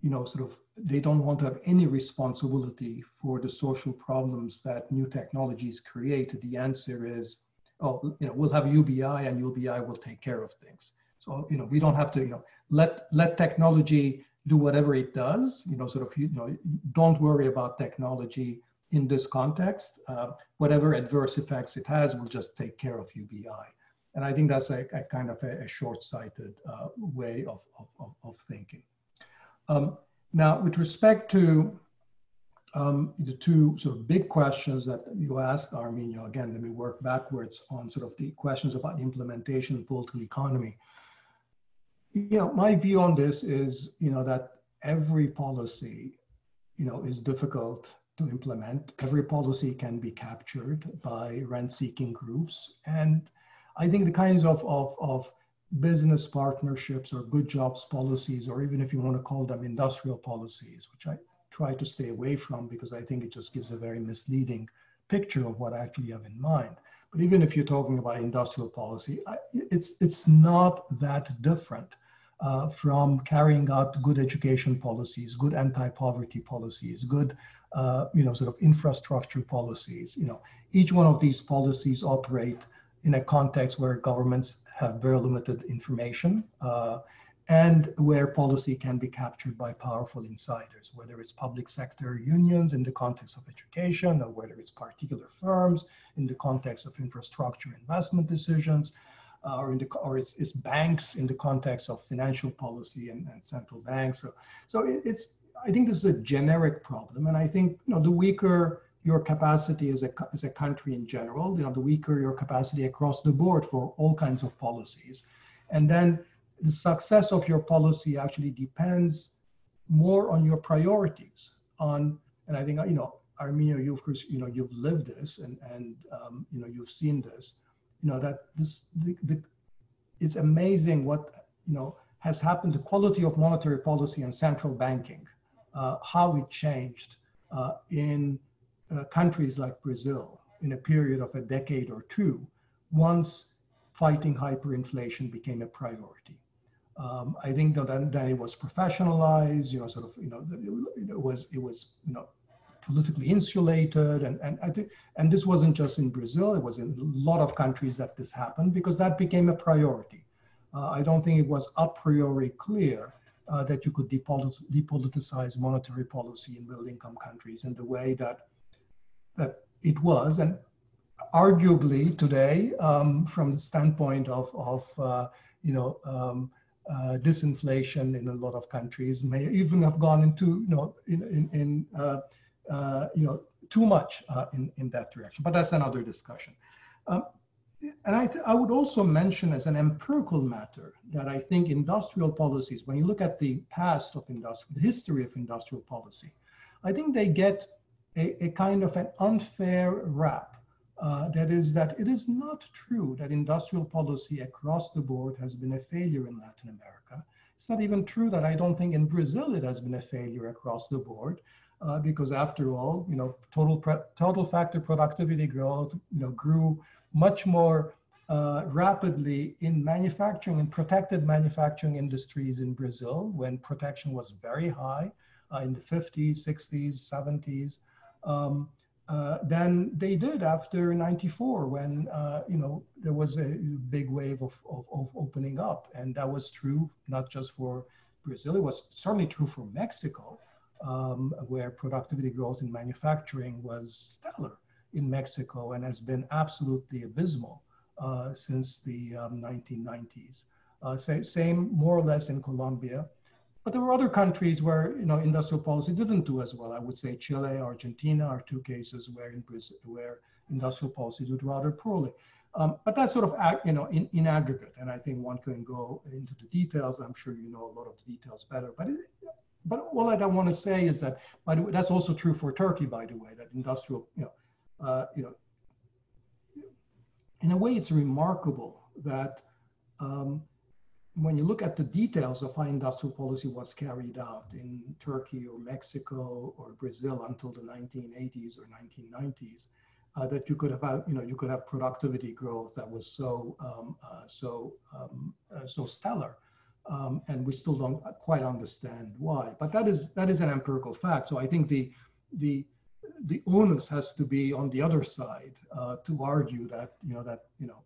you know, sort of, they don't want to have any responsibility for the social problems that new technologies create, the answer is, oh, you know, we'll have UBI and UBI will take care of things. So, you know, we don't have to, you know, let, let technology do whatever it does, you know, sort of, you know, don't worry about technology in this context, uh, whatever adverse effects it has will just take care of UBI. And I think that's a, a kind of a, a short-sighted uh, way of, of, of thinking. Um, now, with respect to um, the two sort of big questions that you asked, Arminio, again, let me work backwards on sort of the questions about implementation political economy. You know, my view on this is, you know, that every policy, you know, is difficult to implement. Every policy can be captured by rent-seeking groups. And I think the kinds of, of, of business partnerships or good jobs policies, or even if you want to call them industrial policies, which I try to stay away from because I think it just gives a very misleading picture of what I actually have in mind. But even if you're talking about industrial policy, it's, it's not that different uh, from carrying out good education policies, good anti-poverty policies, good uh, you know, sort of infrastructure policies. You know, each one of these policies operate in a context where governments have very limited information uh, and where policy can be captured by powerful insiders, whether it's public sector unions in the context of education or whether it's particular firms in the context of infrastructure investment decisions. Uh, or in the or it's, it's banks in the context of financial policy and, and central banks. So, so it, it's I think this is a generic problem, and I think you know the weaker your capacity as a as a country in general, you know, the weaker your capacity across the board for all kinds of policies, and then the success of your policy actually depends more on your priorities. On and I think you know, Arminio, you of course you know you've lived this and and um, you know you've seen this, you know that this the, the it's amazing what you know has happened. The quality of monetary policy and central banking uh, how it changed uh, in uh, countries like Brazil in a period of a decade or two once fighting hyperinflation became a priority. Um, I think that then, then, it was professionalized, you know, sort of, you know, it, it was, it was, you know, politically insulated. And, and I think, and this wasn't just in Brazil, it was in a lot of countries that this happened because that became a priority. Uh, I don't think it was a priori clear uh, that you could depolit- depoliticize monetary policy in middle income countries in the way that that it was and arguably today um, from the standpoint of, of uh, you know um, uh, disinflation in a lot of countries may even have gone into you know in, in, in uh, uh, you know, too much uh, in, in that direction, but that's another discussion. Um, and I, I would also mention as an empirical matter that I think industrial policies, when you look at the past of industrial, the history of industrial policy, I think they get a, a kind of an unfair rap. Uh, that is that it is not true that industrial policy across the board has been a failure in Latin America. It's not even true that I don't think in Brazil it has been a failure across the board. Uh, because after all, you know, total total factor productivity growth, you know, grew much more uh, rapidly in manufacturing and protected manufacturing industries in Brazil when protection was very high uh, in the 50s, 60s, 70s. Um, uh, than they did after 94 when uh, you know there was a big wave of, of, of, opening up and that was true not just for brazil it was certainly true for mexico um, where productivity growth in manufacturing was stellar in Mexico and has been absolutely abysmal uh, since the um, 1990s. Uh, same, same more or less in Colombia. But there were other countries where you know industrial policy didn't do as well. I would say Chile, Argentina are two cases where in Brazil, where industrial policy did rather poorly. Um, but that's sort of you know in, in aggregate, and I think one can go into the details. I'm sure you know a lot of the details better. But it, but all I want to say is that, by the way, that's also true for Turkey, by the way, that industrial you know uh, you know, in a way, it's remarkable that um, when you look at the details of how industrial policy was carried out in Turkey or Mexico or Brazil until the 1980s or 1990s, uh, that you could have, you know, you could have productivity growth that was so um, uh, so um, uh, so stellar, um, and we still don't quite understand why. But that is that is an empirical fact. So I think the the the onus has to be on the other side uh, to argue that you know that you know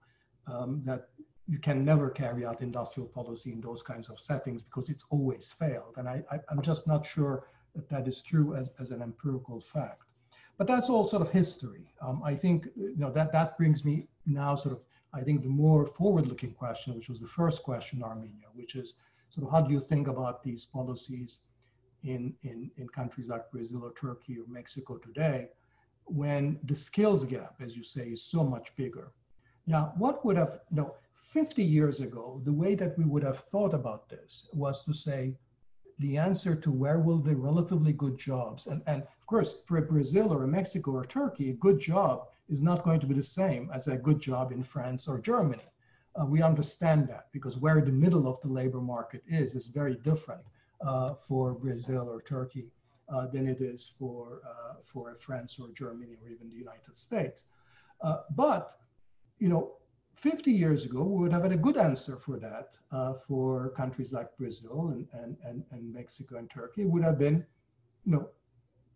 um, that you can never carry out industrial policy in those kinds of settings because it's always failed. And I, am just not sure that that is true as, as an empirical fact. But that's all sort of history. Um, I think you know that that brings me now sort of I think the more forward-looking question, which was the first question, Arminio, which is sort of how do you think about these policies in, in, in countries like Brazil or Turkey or Mexico today, when the skills gap, as you say, is so much bigger. Now, what would have, you know, 50 years ago, the way that we would have thought about this was to say, the answer to where will the relatively good jobs, and, and of course, for a Brazil or a Mexico or Turkey, a good job is not going to be the same as a good job in France or Germany. Uh, we understand that because where the middle of the labor market is, is very different uh, for Brazil or Turkey uh, than it is for, uh, for France or Germany or even the United States. Uh, but, you know, 50 years ago, we would have had a good answer for that uh, for countries like Brazil and, and, and, and Mexico and Turkey. It would have been, you know,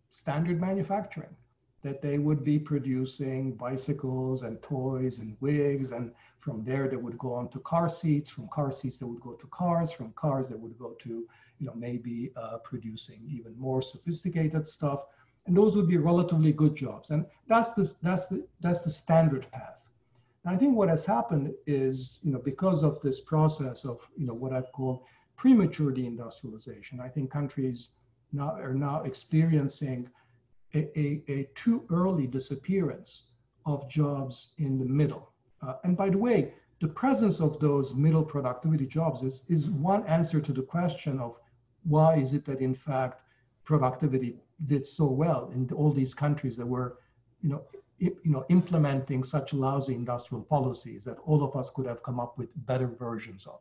standard manufacturing that they would be producing bicycles and toys and wigs. And from there, they would go on to car seats. From car seats, they would go to cars. From cars, they would go to, you know, maybe uh, producing even more sophisticated stuff. And those would be relatively good jobs. And that's the, that's the, that's the standard path. And I think what has happened is, you know, because of this process of, you know, what I've called premature deindustrialization, I think countries now are now experiencing a, a, a too early disappearance of jobs in the middle. Uh, and by the way, the presence of those middle productivity jobs is, is one answer to the question of why is it that in fact productivity did so well in all these countries that were you know you know implementing such lousy industrial policies that all of us could have come up with better versions of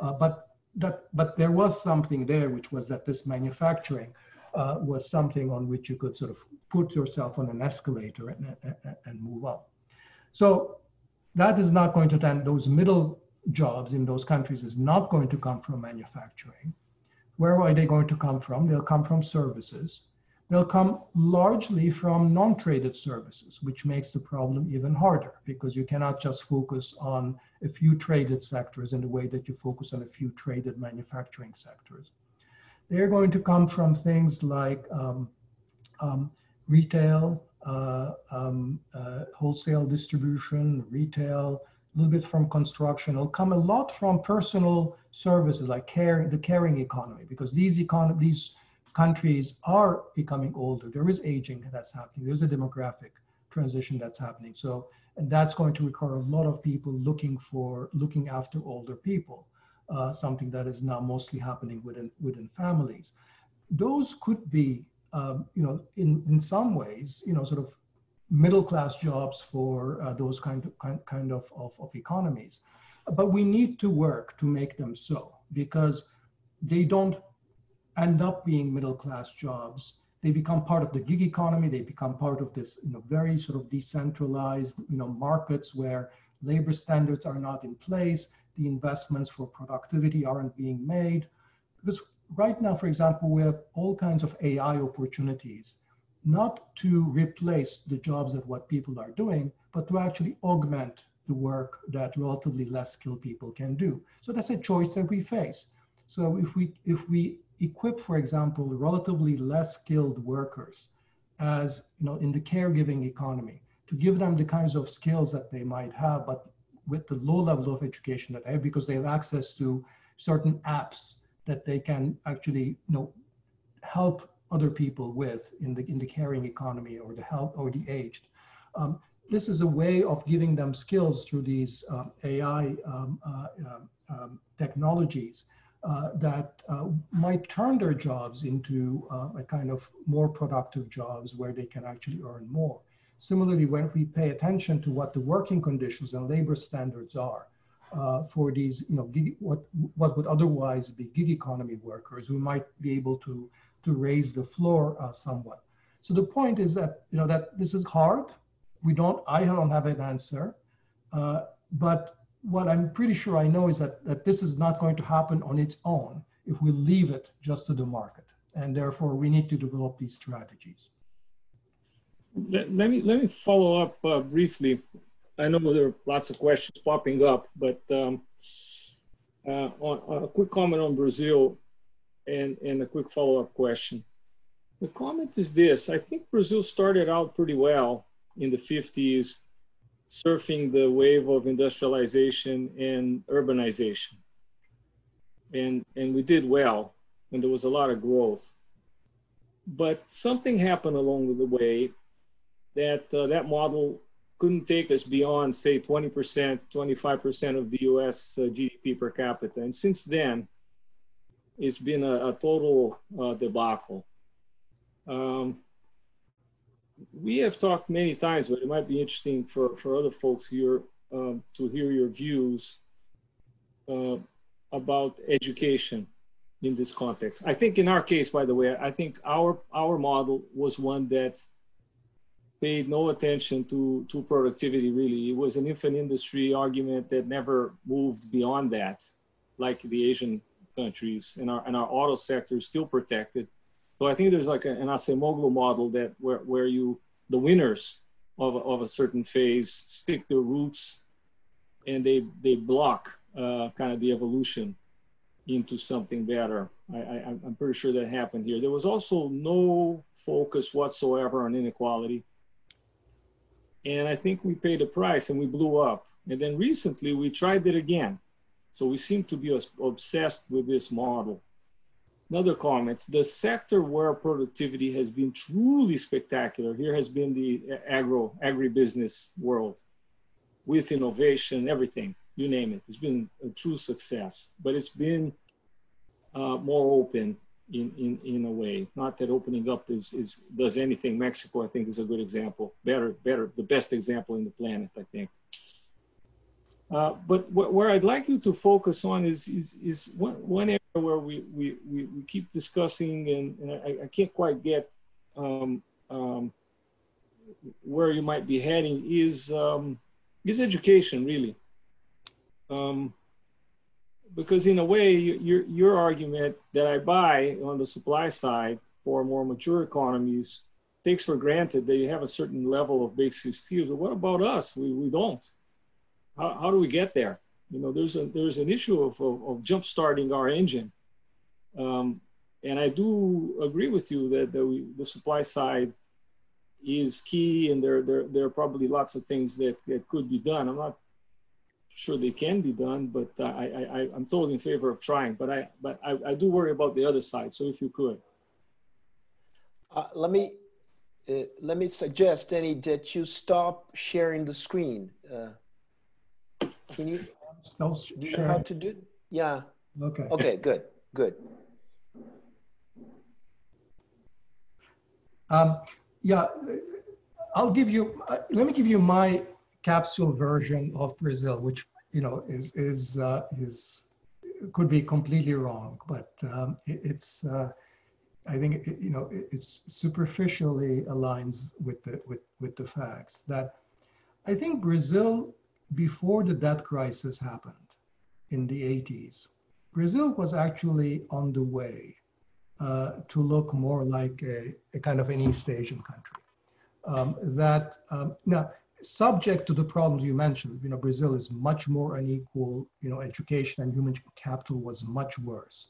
uh, but that but there was something there which was that this manufacturing uh, was something on which you could sort of put yourself on an escalator and, and, and move up. So that is not going to then, those middle jobs in those countries is not going to come from manufacturing. Where are they going to come from? They'll come from services. They'll come largely from non-traded services, which makes the problem even harder because you cannot just focus on a few traded sectors in the way that you focus on a few traded manufacturing sectors. They're going to come from things like um, um, retail, uh, um, uh, wholesale distribution, retail, a little bit from construction. It'll come a lot from personal services like care, the caring economy, because these econ- these countries are becoming older. There is aging that's happening. There's a demographic transition that's happening. So, and that's going to require a lot of people looking for looking after older people. Uh, something that is now mostly happening within within families. Those could be, um, you know, in in some ways, you know, sort of middle class jobs for uh, those kind of kind, kind of, of, of economies. But we need to work to make them so because they don't end up being middle class jobs. They become part of the gig economy. They become part of this, you know, very sort of decentralized, you know, markets where labor standards are not in place. The investments for productivity aren't being made. Because right now, for example, we have all kinds of AI opportunities, not to replace the jobs that what people are doing, but to actually augment the work that relatively less skilled people can do. So that's a choice that we face. So if we if we equip, for example, relatively less skilled workers as you know in the caregiving economy, to give them the kinds of skills that they might have, but with the low level of education that they have because they have access to certain apps that they can actually you know help other people with in the in the caring economy or the help or the aged. Um, this is a way of giving them skills through these um, AI um, uh, um, um, technologies that uh, might turn their jobs into uh, a kind of more productive jobs where they can actually earn more. Similarly, when we pay attention to what the working conditions and labor standards are uh, for these, you know, gig, what what would otherwise be gig economy workers, we might be able to to raise the floor uh, somewhat. So the point is that you know that this is hard. We don't. I don't have an answer, uh, but what I'm pretty sure I know is that, that this is not going to happen on its own if we leave it just to the market. And therefore, we need to develop these strategies. Let, let me, let me follow up uh, briefly. I know there are lots of questions popping up, but um, uh, on, a quick comment on Brazil and, and a quick follow-up question. The comment is this, I think Brazil started out pretty well in the 50s surfing the wave of industrialization and urbanization. And, and we did well, and there was a lot of growth. But something happened along the way that uh, that model couldn't take us beyond, say, 20%, 25% of the US uh, GDP per capita. And since then, it's been a, a total uh, debacle. Um, we have talked many times, but it might be interesting for, for other folks here um, to hear your views uh, about education in this context. I think in our case, by the way, I think our our model was one that paid no attention to to productivity. Really, it was an infant industry argument that never moved beyond that, like the Asian countries, and our and our auto sector is still protected so I think there's like a, an Acemoglu model that where, where you, the winners of, of a certain phase stick their roots and they, they block uh, kind of the evolution into something better. I, I, I'm pretty sure that happened here. There was also no focus whatsoever on inequality. And I think we paid a price and we blew up. And then recently we tried it again. So we seem to be obsessed with this model. Another comments, the sector where productivity has been truly spectacular here has been the agro, agribusiness world with innovation, everything, you name it. It's been a true success, but it's been uh, more open in, in, in a way. Not that opening up is, is does anything. Mexico, I think, is a good example. Better, better, the best example in the planet, I think. Uh, but wh where I'd like you to focus on is, is, is one, one area where we, we, we, we keep discussing and, and I, I, can't quite get um, um, where you might be heading is, um, is education really. Um, because in a way, your, your argument that I buy on the supply side for more mature economies takes for granted that you have a certain level of basic skills. But what about us? We, we don't how, how do we get there? You know, there's a there's an issue of of, of jump starting our engine, um, and I do agree with you that the, the supply side is key, and there there there are probably lots of things that that could be done. I'm not sure they can be done, but I, I I'm totally in favor of trying. But I but I, I do worry about the other side. So if you could. Uh, let me uh, let me suggest, Dani, that you stop sharing the screen. Uh, can you? Still do you know how to do? Yeah. Okay. Okay. Good. Good. Um, yeah, I'll give you. Uh, let me give you my capsule version of Brazil, which you know is is uh, is could be completely wrong, but um, it, it's. Uh, I think it, you know it, it's superficially aligns with the with with the facts that I think Brazil before the debt crisis happened in the 80s, Brazil was actually on the way uh, to look more like a, a, kind of an East Asian country. Um, that um, now subject to the problems you mentioned, you know, Brazil is much more unequal, you know, education and human capital was much worse.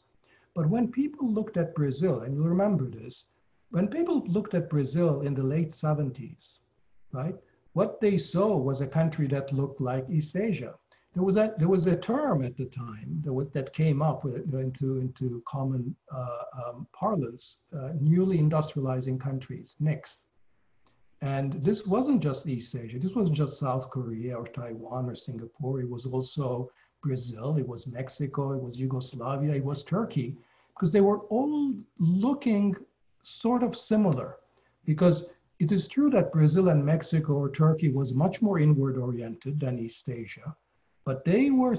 But when people looked at Brazil, and you remember this, when people looked at Brazil in the late 70s, right, what they saw was a country that looked like East Asia. There was a, there was a term at the time that, was, that came up with, into, into common uh, um, parlance, uh, newly industrializing countries, NICs. And this wasn't just East Asia. This wasn't just South Korea or Taiwan or Singapore. It was also Brazil. It was Mexico. It was Yugoslavia. It was Turkey, because they were all looking sort of similar. Because it is true that Brazil and Mexico or Turkey was much more inward oriented than East Asia, but they were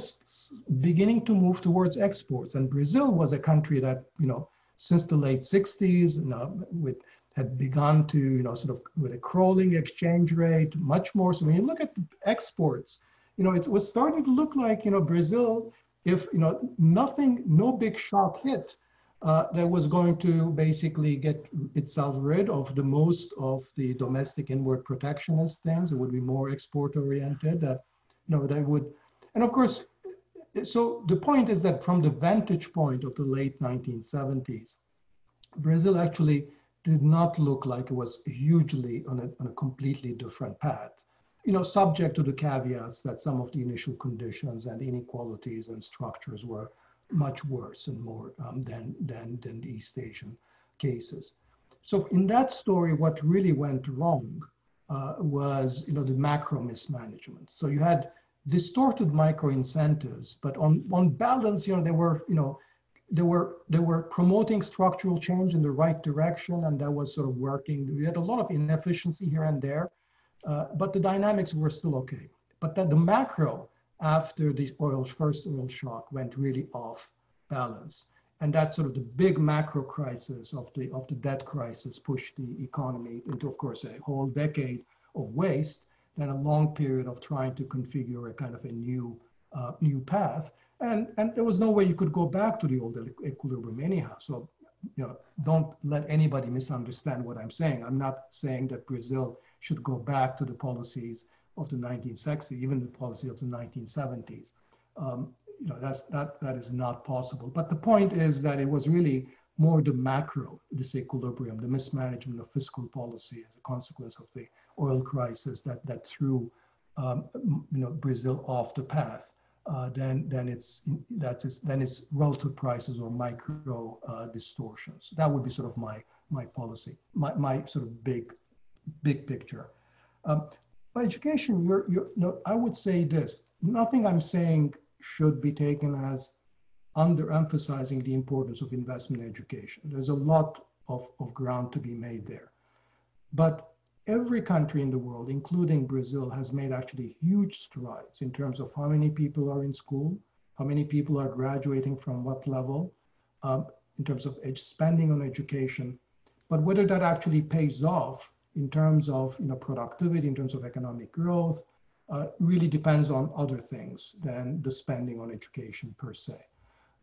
beginning to move towards exports. And Brazil was a country that, you know, since the late 60s, you know, with had begun to, you know, sort of with a crawling exchange rate, much more. So when you look at the exports, you know, it was starting to look like, you know, Brazil, if, you know, nothing, no big shock hit, uh, that was going to basically get itself rid of the most of the domestic inward protectionist things. It would be more export oriented. Uh, you know, they would, and of course, so the point is that from the vantage point of the late 1970s, Brazil actually did not look like it was hugely on a, on a completely different path. You know, subject to the caveats that some of the initial conditions and inequalities and structures were much worse and more um, than, than, than the East Asian cases. So in that story, what really went wrong uh, was, you know, the macro mismanagement. So you had distorted micro incentives, but on, on balance, you know, they were, you know, they were they were promoting structural change in the right direction, and that was sort of working. We had a lot of inefficiency here and there, uh, but the dynamics were still okay. But that the macro after the oil first oil shock went really off balance, and that sort of the big macro crisis of the of the debt crisis pushed the economy into, of course, a whole decade of waste, then a long period of trying to configure a kind of a new uh, new path and and there was no way you could go back to the old equilibrium anyhow. So you know, don't let anybody misunderstand what I'm saying. I'm not saying that Brazil should go back to the policies of the 1960s, even the policy of the 1970s. Um, you know, that's that that is not possible. But the point is that it was really more the macro disequilibrium, the mismanagement of fiscal policy as a consequence of the oil crisis that that threw um, you know Brazil off the path uh, then then it's that's then it's relative prices or micro uh, distortions. That would be sort of my my policy, my, my sort of big big picture. Um, by education, you're, you're, no, I would say this: nothing I'm saying should be taken as underemphasizing the importance of investment in education. There's a lot of, of ground to be made there, but every country in the world, including Brazil, has made actually huge strides in terms of how many people are in school, how many people are graduating from what level, um, in terms of spending on education. But whether that actually pays off in terms of you know, productivity, in terms of economic growth, uh, really depends on other things than the spending on education per se.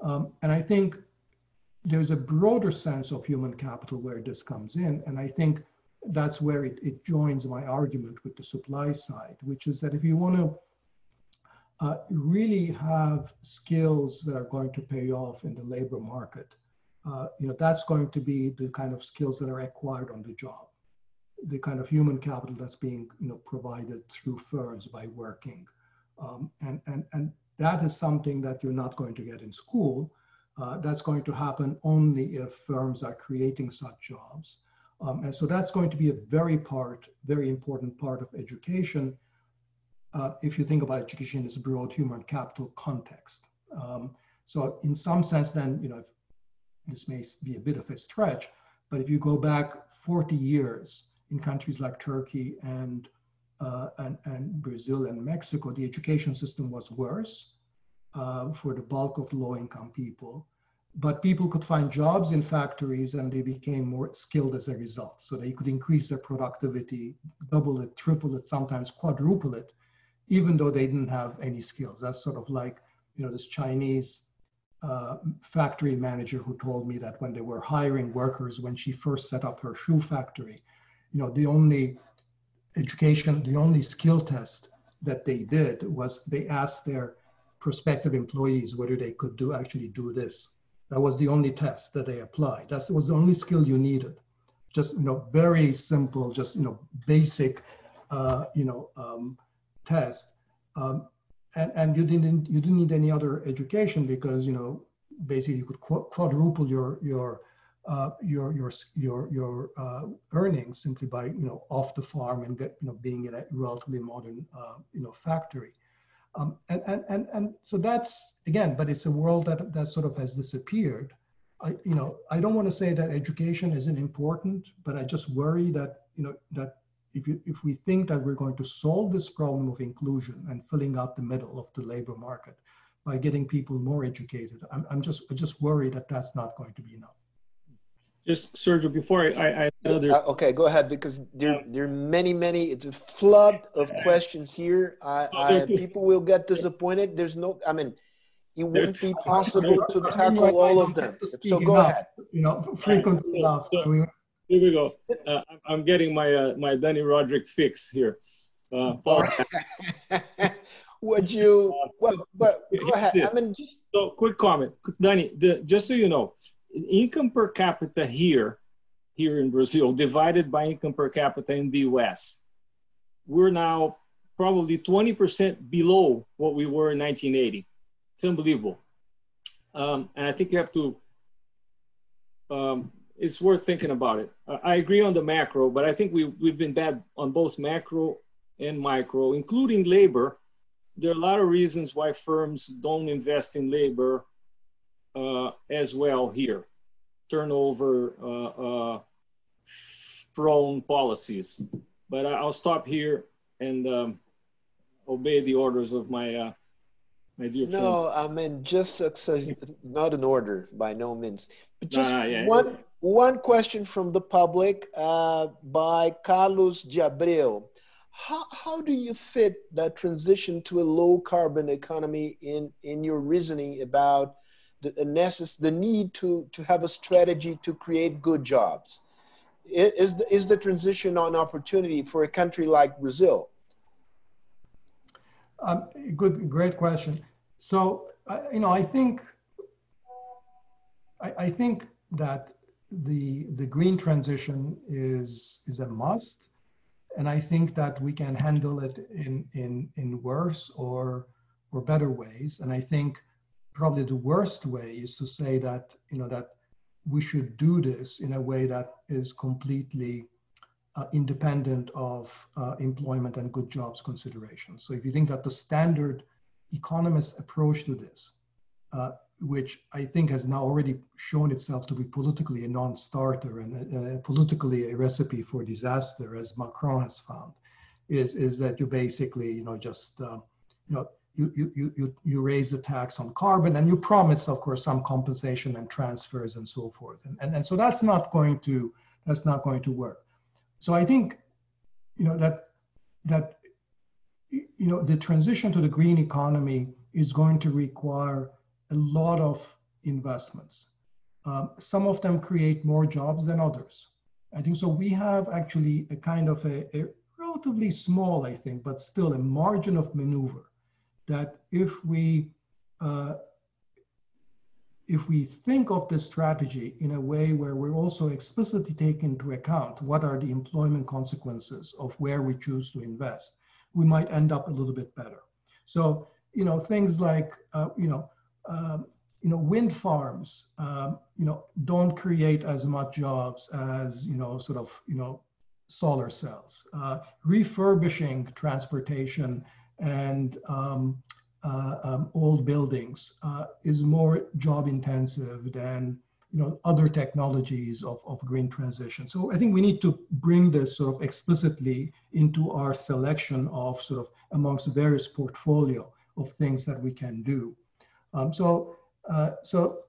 Um, and I think there's a broader sense of human capital where this comes in. And I think that's where it, it joins my argument with the supply side, which is that if you want to uh, really have skills that are going to pay off in the labor market, uh, you know, that's going to be the kind of skills that are acquired on the job, the kind of human capital that's being, you know, provided through firms by working. Um, and, and, and that is something that you're not going to get in school. Uh, that's going to happen only if firms are creating such jobs. Um, and so that's going to be a very part, very important part of education. Uh, if you think about education in this broad human capital context. Um, so in some sense, then, you know, this may be a bit of a stretch, but if you go back 40 years in countries like Turkey and, uh, and, and Brazil and Mexico, the education system was worse uh, for the bulk of low income people but people could find jobs in factories and they became more skilled as a result. So they could increase their productivity, double it, triple it, sometimes quadruple it, even though they didn't have any skills. That's sort of like, you know, this Chinese uh, factory manager who told me that when they were hiring workers, when she first set up her shoe factory, you know, the only education, the only skill test that they did was they asked their prospective employees whether they could do actually do this that was the only test that they applied. That was the only skill you needed. Just you know, very simple, just you know, basic, uh, you know, um, test. Um, and, and you didn't you didn't need any other education because you know basically you could quadruple your your uh, your your your your uh, earnings simply by you know off the farm and get you know being in a relatively modern uh, you know factory. Um, and, and, and, and so that's, again, but it's a world that, that sort of has disappeared. I, you know, I don't want to say that education isn't important, but I just worry that, you know, that if, you, if we think that we're going to solve this problem of inclusion and filling out the middle of the labor market by getting people more educated, I'm, I'm just, I just worry that that's not going to be enough just Sergio, before I, I, I know there's uh, okay, go ahead because there there are many many. It's a flood of questions here. I, I people will get disappointed. There's no. I mean, it wouldn't be possible to <laughs> tackle all of them. So go ahead. You know, frequently enough. So, here we go. Uh, I'm getting my uh, my Dani Rodrik fix here. Uh, <laughs> Would you? Well, but go ahead. I mean, just, so quick comment, Dani. The, just so you know, income per capita here, here in Brazil, divided by income per capita in the US, we're now probably 20% below what we were in 1980. It's unbelievable. Um, and I think you have to, um, it's worth thinking about it. I agree on the macro, but I think we, we've been bad on both macro and micro, including labor. There are a lot of reasons why firms don't invest in labor uh, as well here. Turnover uh, uh, prone policies. But I'll stop here and um, obey the orders of my uh, my dear no, No, I mean just not an order by no means. But just yeah, one yeah. one question from the public uh, by Carlos Jabril. How, how do you fit that transition to a low carbon economy in, in your reasoning about the, necess- the need to, to have a strategy to create good jobs? Is the, is the transition an opportunity for a country like Brazil? Um, good, great question. So, uh, you know, I think, I, I think that the the green transition is is a must, and I think that we can handle it in in in worse or or better ways. And I think probably the worst way is to say that you know that we should do this in a way that is completely uh, independent of uh, employment and good jobs considerations. So if you think that the standard economist approach to this, uh, which I think has now already shown itself to be politically a non-starter and uh, politically a recipe for disaster, as Macron has found, is is that you basically you know just uh, you know you, you, you, you raise the tax on carbon and you promise, of course, some compensation and transfers and so forth. And, and, and so that's not going to, that's not going to work. So I think, you know, that, that, you know, the transition to the green economy is going to require a lot of investments. Um, some of them create more jobs than others. I think so. We have actually a kind of a, a relatively small, I think, but still a margin of maneuver that if we uh, if we think of this strategy in a way where we're also explicitly taking into account what are the employment consequences of where we choose to invest, we might end up a little bit better. So, you know, things like, uh, you know, um, you know, wind farms, um, you know, don't create as much jobs as, you know, sort of, you know, solar cells. Uh, refurbishing transportation and um, uh, um, old buildings uh, is more job intensive than you know other technologies of, of green transition. So I think we need to bring this sort of explicitly into our selection of sort of amongst various portfolio of things that we can do. Um, so uh, so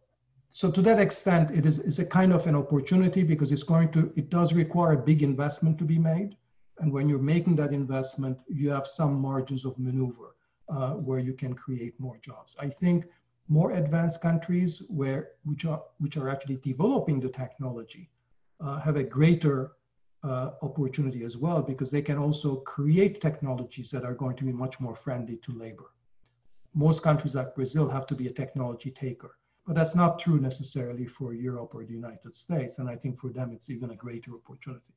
so to that extent, it is it's a kind of an opportunity because it's going to it does require a big investment to be made, and when you're making that investment, you have some margins of maneuver uh, where you can create more jobs. I think more advanced countries where which are which are actually developing the technology uh, have a greater uh, opportunity as well because they can also create technologies that are going to be much more friendly to labor. Most countries like Brazil have to be a technology taker, but that's not true necessarily for Europe or the United States. And I think for them, it's even a greater opportunity.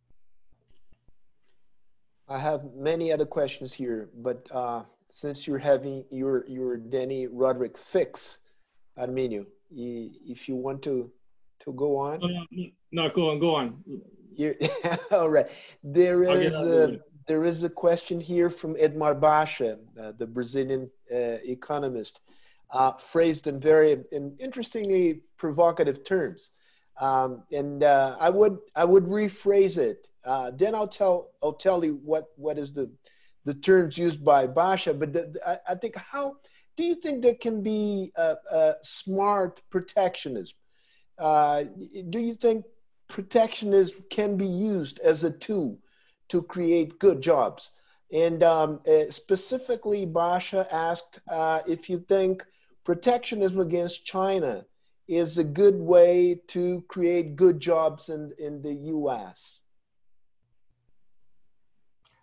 I have many other questions here, but uh, since you're having your your Dani Rodrik fix, Arminio, if you want to to go on. No, no, go on, go on. You, <laughs> all right. There is a, there is a question here from Edmar Bacha, uh, the Brazilian uh, economist, uh, phrased in very in interestingly provocative terms. Um, and uh, I would I would rephrase it. Uh, then I'll tell I'll tell you what what is the the terms used by Bacha. But the, I, I, think how do you think there can be a, a smart protectionism? Uh, do you think protectionism can be used as a tool to create good jobs? And um, uh, specifically, Bacha asked uh, if you think protectionism against China is a good way to create good jobs in, in the US?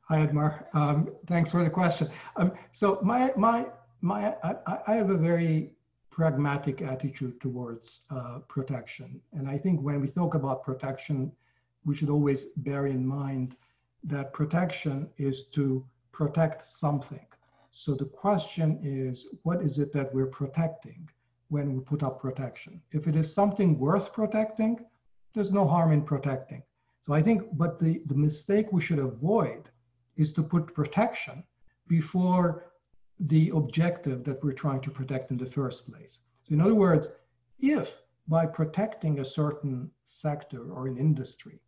Hi, Edmar. Um, thanks for the question. Um, so my, my, my, I, I, have a very pragmatic attitude towards uh, protection. And I think when we talk about protection, we should always bear in mind that protection is to protect something. So the question is, what is it that we're protecting? When we put up protection. If it is something worth protecting, there's no harm in protecting. So I think, but the, the mistake we should avoid is to put protection before the objective that we're trying to protect in the first place. So in other words, if by protecting a certain sector or an industry,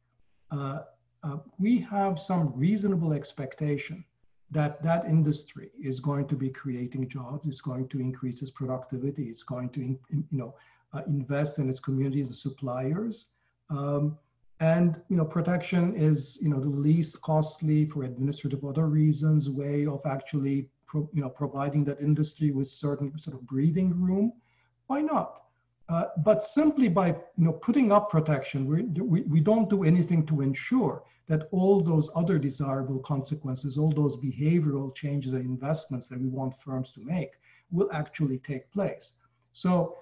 uh, uh, we have some reasonable expectation that that industry is going to be creating jobs, it's going to increase its productivity, it's going to you know uh, invest in its communities and suppliers. Um, and you know protection is you know the least costly for administrative other reasons way of actually pro, you know providing that industry with certain sort of breathing room. Why not? Uh, but simply by you know putting up protection, we, we, we don't do anything to ensure that all those other desirable consequences, all those behavioral changes and investments that we want firms to make will actually take place. So,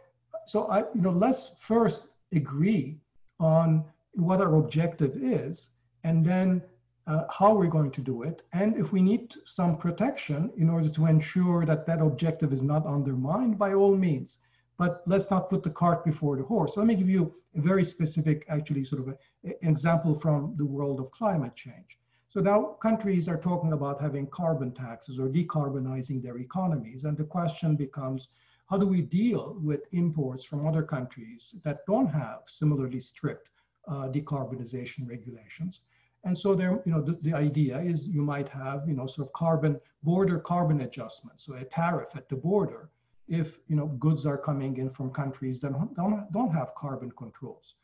so I, you know, let's first agree on what our objective is, and then uh, how we're going to do it, and if we need some protection in order to ensure that that objective is not undermined, by all means but let's not put the cart before the horse. Let me give you a very specific, actually, sort of a, an example from the world of climate change. So now countries are talking about having carbon taxes or decarbonizing their economies. And the question becomes, how do we deal with imports from other countries that don't have similarly strict uh, decarbonization regulations? And so there, you know, the, the idea is you might have, you know, sort of carbon border carbon adjustments, so a tariff at the border if you know goods are coming in from countries that don't, don't have carbon controls.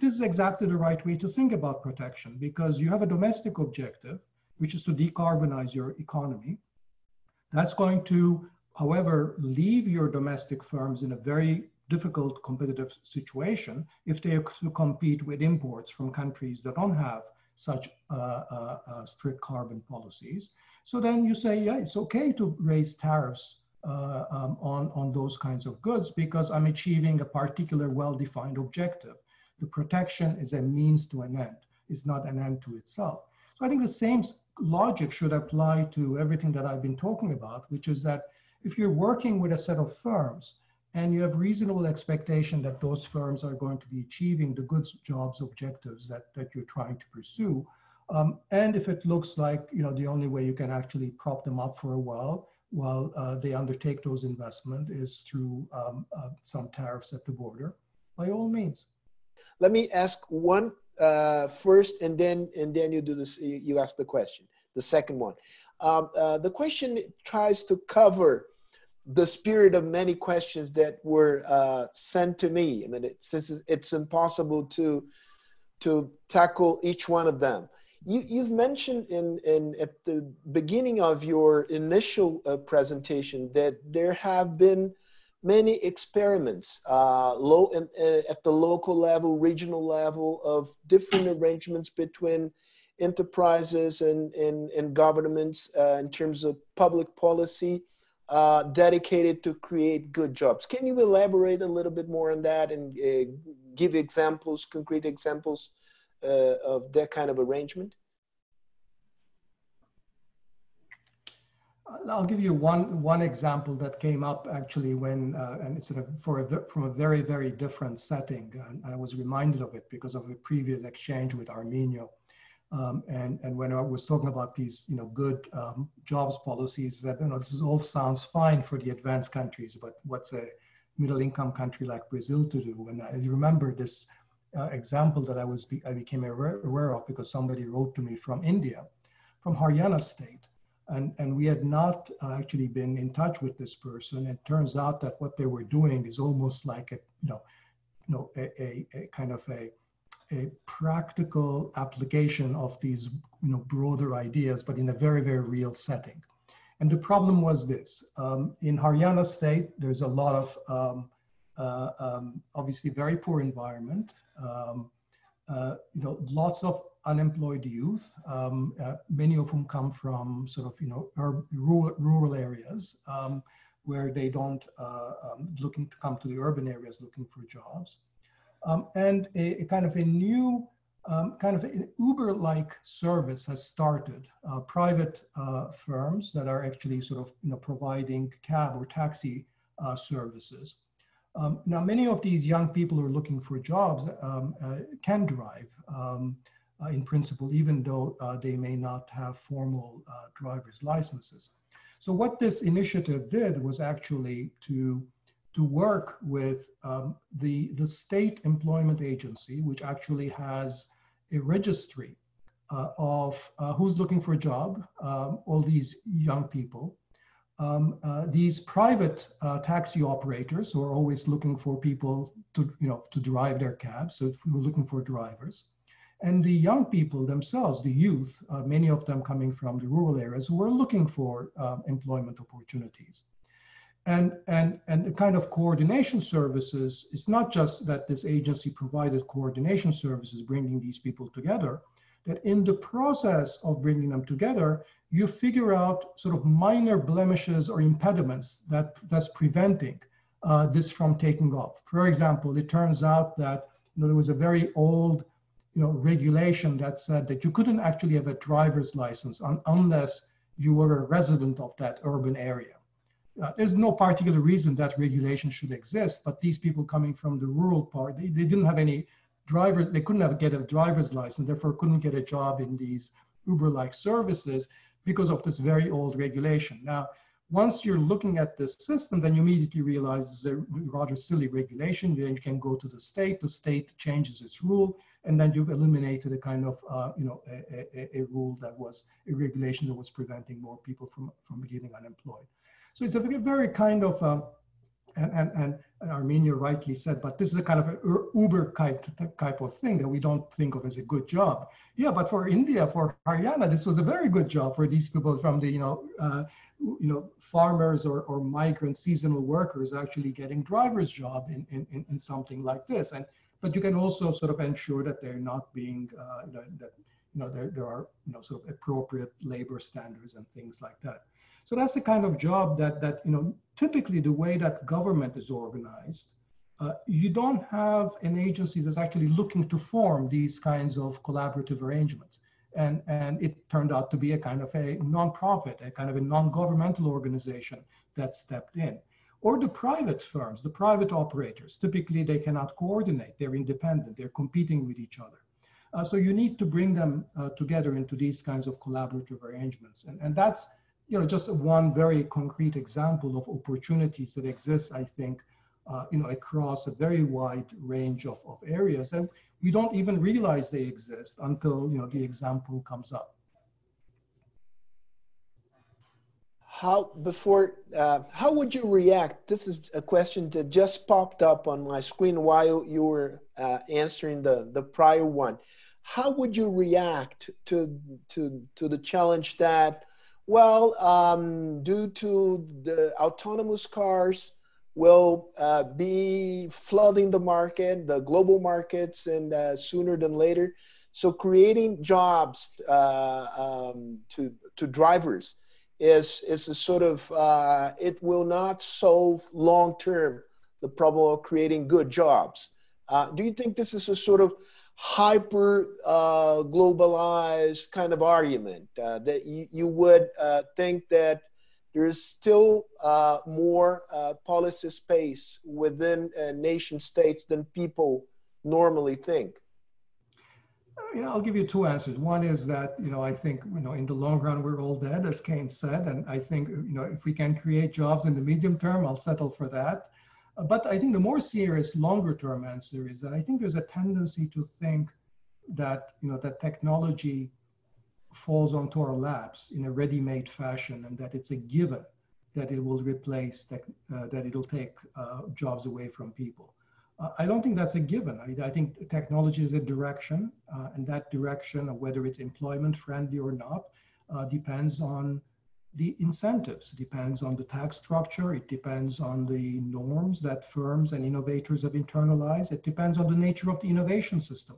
This is exactly the right way to think about protection because you have a domestic objective, which is to decarbonize your economy. That's going to, however, leave your domestic firms in a very difficult competitive situation if they to compete with imports from countries that don't have such uh, uh, uh, strict carbon policies. So then you say, yeah, it's okay to raise tariffs uh, um, on, on those kinds of goods because I'm achieving a particular well-defined objective. The protection is a means to an end, it's not an end to itself. So I think the same logic should apply to everything that I've been talking about, which is that if you're working with a set of firms and you have reasonable expectation that those firms are going to be achieving the goods jobs objectives that, that you're trying to pursue. Um, and if it looks like you know the only way you can actually prop them up for a while while uh, they undertake those investment is through um, uh, some tariffs at the border, by all means. Let me ask one uh, first, and then and then you do this. You ask the question. The second one. Um, uh, the question tries to cover the spirit of many questions that were uh, sent to me. I mean, it, since it's impossible to to tackle each one of them. You, you've mentioned in, in at the beginning of your initial uh, presentation that there have been many experiments uh, low in, uh, at the local level, regional level of different arrangements between enterprises and, and, and governments uh, in terms of public policy uh, dedicated to create good jobs. Can you elaborate a little bit more on that and uh, give examples, concrete examples uh, of that kind of arrangement? I'll give you one one example that came up actually when, uh, and it's for a, from a very very different setting. And I was reminded of it because of a previous exchange with Arminio. Um, and, and when I was talking about these, you know, good um, jobs policies, that you know, this is all sounds fine for the advanced countries, but what's a middle-income country like Brazil to do? And I remember this uh, example that I was I became aware of because somebody wrote to me from India, from Haryana state, and and we had not uh, actually been in touch with this person. It turns out that what they were doing is almost like a you know, you know, a, a, a kind of a a practical application of these you know, broader ideas, but in a very, very real setting. And the problem was this, um, in Haryana state, there's a lot of, um, uh, um, obviously very poor environment, um, uh, you know, lots of unemployed youth, um, uh, many of whom come from sort of, you know, rural, rural areas um, where they don't, uh, looking to come to the urban areas looking for jobs um, and a, a, kind of a new um, kind of an Uber-like service has started. Uh, private firms that are actually sort of you know providing cab or taxi services. Um, now, many of these young people who are looking for jobs um, uh, can drive um, uh, in principle, even though uh, they may not have formal driver's licenses. So what this initiative did was actually to to work with um, the, the state employment agency, which actually has a registry uh, of uh, who's looking for a job, um, all these young people, um, uh, these private uh, taxi operators who are always looking for people to, you know, to drive their cabs. So we're looking for drivers. And the young people themselves, the youth, uh, many of them coming from the rural areas, who are looking for um, employment opportunities and and and the kind of coordination services it's not just that this agency provided coordination services bringing these people together that in the process of bringing them together you figure out sort of minor blemishes or impediments that that's preventing uh, this from taking off. For example it turns out that you know, there was a very old you know regulation that said that you couldn't actually have a driver's license un unless you were a resident of that urban area. Uh, there's no particular reason that regulation should exist, but these people coming from the rural part, they, they didn't have any drivers, they couldn't have get a driver's license, therefore couldn't get a job in these Uber-like services because of this very old regulation. Now, once you're looking at this system, then you immediately realize it's a rather silly regulation. Then you can go to the state, the state changes its rule, and then you've eliminated a kind of, uh, you know, a, a, a, rule that was a regulation that was preventing more people from, from getting unemployed. So it's a very kind of, um, and, and, and, Arminio rightly said, but this is a kind of an Uber type, type of thing that we don't think of as a good job. Yeah, but for India, for Haryana, this was a very good job for these people from the, you know, uh, you know, farmers or, or migrant seasonal workers actually getting driver's job in, in, in something like this. And, but you can also sort of ensure that they're not being, uh, you know, that, you know, there, there are, you know, sort of appropriate labor standards and things like that. So that's the kind of job that, that you know, typically the way that government is organized, uh, you don't have an agency that's actually looking to form these kinds of collaborative arrangements. And, and it turned out to be a kind of a nonprofit, a kind of a non-governmental organization that stepped in. or the private firms, the private operators. Typically, they cannot coordinate, they're independent, they're competing with each other. Uh, so you need to bring them uh, together into these kinds of collaborative arrangements. And, and that's you know, just one very concrete example of opportunities that exist, I think, uh, you know, across a very wide range of, of areas. And we don't even realize they exist until, you know, the example comes up. How, before, uh, how would you react? This is a question that just popped up on my screen while you were uh, answering the, the prior one. How would you react to, to, to the challenge that well, um, due to the autonomous cars will uh, be flooding the market, the global markets, and uh, sooner than later. So creating jobs uh, um, to, to drivers is, is a sort of, uh, it will not solve long-term the problem of creating good jobs. Uh, do you think this is a sort of hyper uh, globalized kind of argument uh, that you, you would uh, think that there's still uh, more uh, policy space within uh, nation states than people normally think you know, I'll give you two answers. One is that, you know, I think, you know, in the long run, we're all dead, as Keynes said. And I think, you know, if we can create jobs in the medium term, I'll settle for that. But I think the more serious, longer term answer is that I think there's a tendency to think that, you know, that technology falls onto our laps in a ready-made fashion and that it's a given that it will replace, tech, uh, that it'll take uh, jobs away from people. Uh, I don't think that's a given. I, I think technology is a direction uh, and that direction, whether it's employment friendly or not, uh, depends on the incentives. It depends on the tax structure. It depends on the norms that firms and innovators have internalized. It depends on the nature of the innovation system.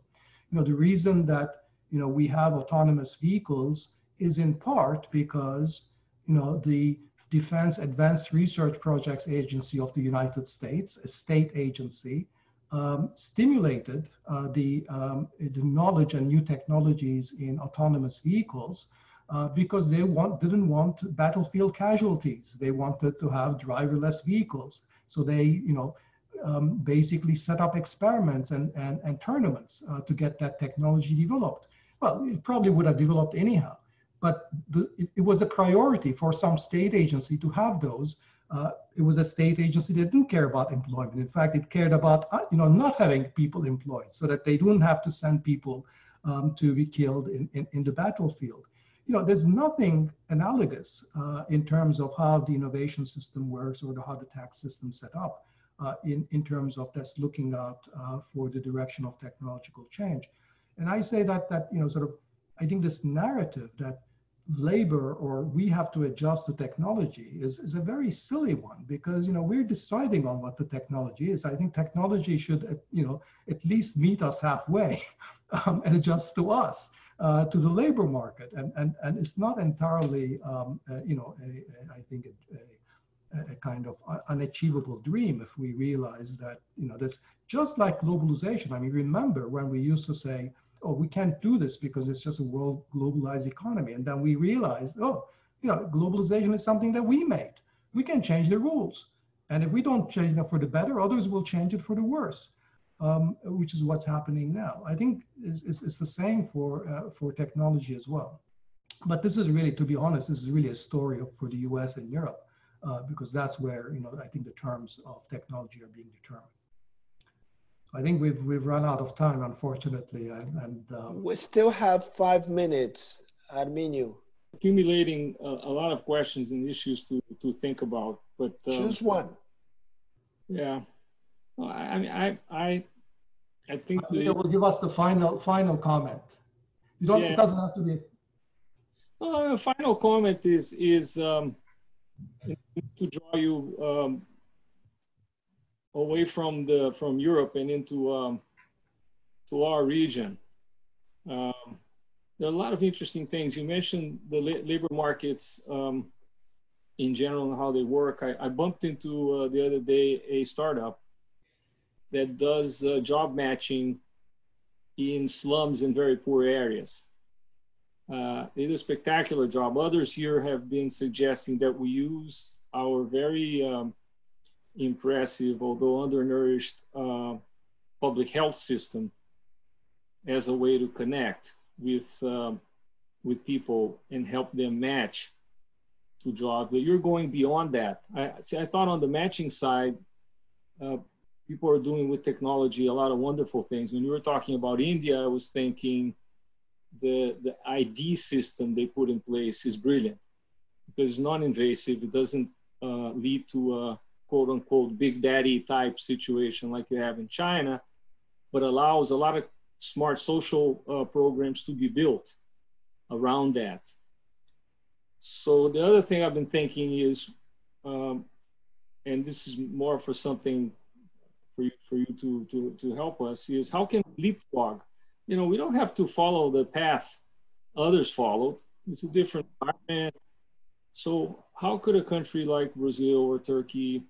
You know, the reason that, you know, we have autonomous vehicles is in part because, you know, the Defense Advanced Research Projects Agency of the United States, a state agency, um, stimulated uh, the, um, the knowledge and new technologies in autonomous vehicles uh, because they want, didn't want battlefield casualties. They wanted to have driverless vehicles. So they, you know, um, basically set up experiments and, and, and tournaments uh, to get that technology developed. Well, it probably would have developed anyhow, but the, it, it, was a priority for some state agency to have those. Uh, it was a state agency that didn't care about employment. In fact, it cared about uh, you know not having people employed so that they don't have to send people um, to be killed in, in, in the battlefield you know, there's nothing analogous uh, in terms of how the innovation system works or the, how the tax system set up uh, in, in terms of just looking out uh, for the direction of technological change. And I say that, that, you know, sort of, I think this narrative that labor or we have to adjust to technology is, is a very silly one because, you know, we're deciding on what the technology is. I think technology should, you know, at least meet us halfway <laughs> um, and adjust to us uh, to the labor market. And, and, and it's not entirely, um, uh, you know, a, a, I think a, a, kind of unachievable dream if we realize that, you know, that's just like globalization. I mean, remember when we used to say, oh, we can't do this because it's just a world globalized economy. And then we realized, oh, you know, globalization is something that we made. We can change the rules. And if we don't change them for the better, others will change it for the worse um, which is what's happening now. I think it's, it's, it's the same for, uh, for technology as well. But this is really, to be honest, this is really a story of, for the US and Europe, uh, because that's where, you know, I think the terms of technology are being determined. I think we've, we've run out of time, unfortunately. And, and um, we still have five minutes, Arminio. Accumulating a, a, lot of questions and issues to, to think about, but um, choose one. Yeah, well, I mean, I, I, I think the, will give us the final final comment. You don't. Yeah. It doesn't have to be. Uh, final comment is is um, to draw you um, away from the from Europe and into um, to our region. Um, there are a lot of interesting things. You mentioned the la labor markets um, in general and how they work. I, I bumped into uh, the other day a startup that does uh, job matching in slums in very poor areas. Uh, they do a spectacular job. Others here have been suggesting that we use our very um, impressive, although undernourished, uh, public health system as a way to connect with um, with people and help them match to jobs. But you're going beyond that. I see. I thought on the matching side, uh, people are doing with technology a lot of wonderful things. When you were talking about India, I was thinking the the ID system they put in place is brilliant because it's non-invasive. It doesn't uh, lead to a quote unquote big daddy type situation like you have in China, but allows a lot of smart social uh, programs to be built around that. So the other thing I've been thinking is, um, and this is more for something for you, for you to, to, to help us, is how can leapfrog? You know, we don't have to follow the path others followed. It's a different environment. So how could a country like Brazil or Turkey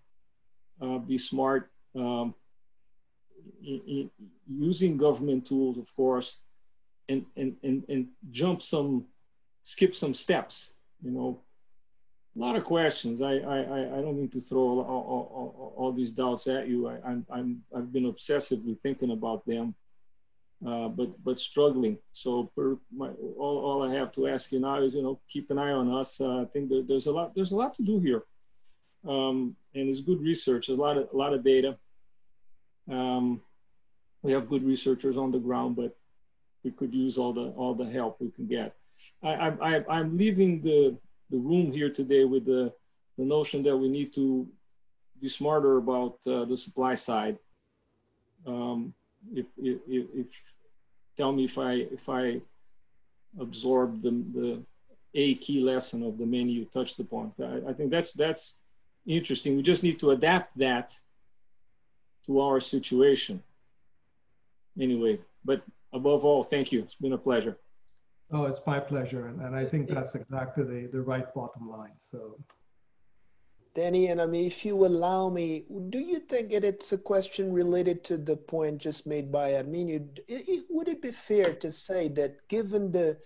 uh, be smart um, in, in using government tools, of course, and, and, and, and jump some, skip some steps, you know, a lot of questions. I, I, I don't mean to throw all, all, all, all these doubts at you. I, I'm, I'm, I've been obsessively thinking about them, uh, but, but struggling. So my, all, all I have to ask you now is, you know, keep an eye on us. Uh, I think that there's a lot, there's a lot to do here. Um, and it's good research, a lot of, a lot of data. Um, we have good researchers on the ground, but we could use all the, all the help we can get. I, I, I'm leaving the, the room here today with the, the notion that we need to be smarter about uh, the supply side. Um, if, if, if, tell me if I if I absorb the the a key lesson of the many you touched upon. I, I think that's that's interesting. We just need to adapt that to our situation. Anyway, but above all, thank you. It's been a pleasure. Oh, it's my pleasure. And, and I think that's exactly the, the right bottom line. So, Dani, and I mean, if you allow me, do you think it, it's a question related to the point just made by Arminio? Would it be fair to say that given the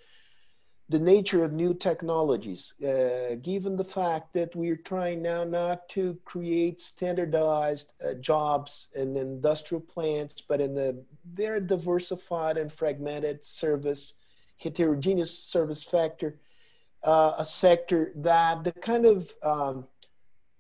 the nature of new technologies, uh, given the fact that we're trying now not to create standardized uh, jobs in industrial plants, but in the very diversified and fragmented service heterogeneous service factor, uh, a sector that the kind of um,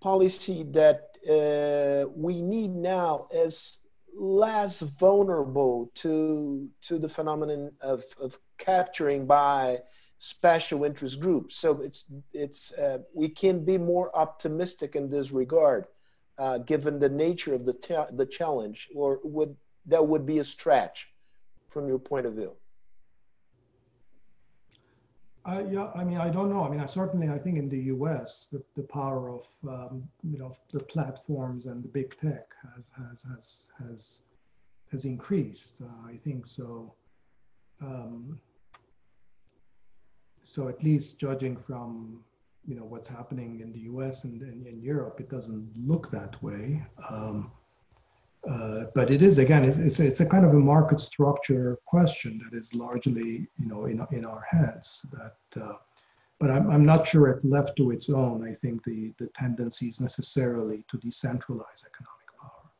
policy that uh, we need now is less vulnerable to to the phenomenon of, of capturing by special interest groups. So it's it's uh, we can be more optimistic in this regard, uh, given the nature of the the challenge, or would that would be a stretch from your point of view? I, yeah, I mean, I don't know. I mean, I certainly, I think in the U.S., the, the power of um, you know the platforms and the big tech has has has has has increased. Uh, I think so. Um, so at least judging from you know what's happening in the U.S. and, in Europe, it doesn't look that way. Um, uh, but it is again, it's, it's, it's a kind of a market structure question that is largely you know in in our hands. That, uh, but I'm I'm not sure if left to its own, I think the the tendency is necessarily to decentralize economic power.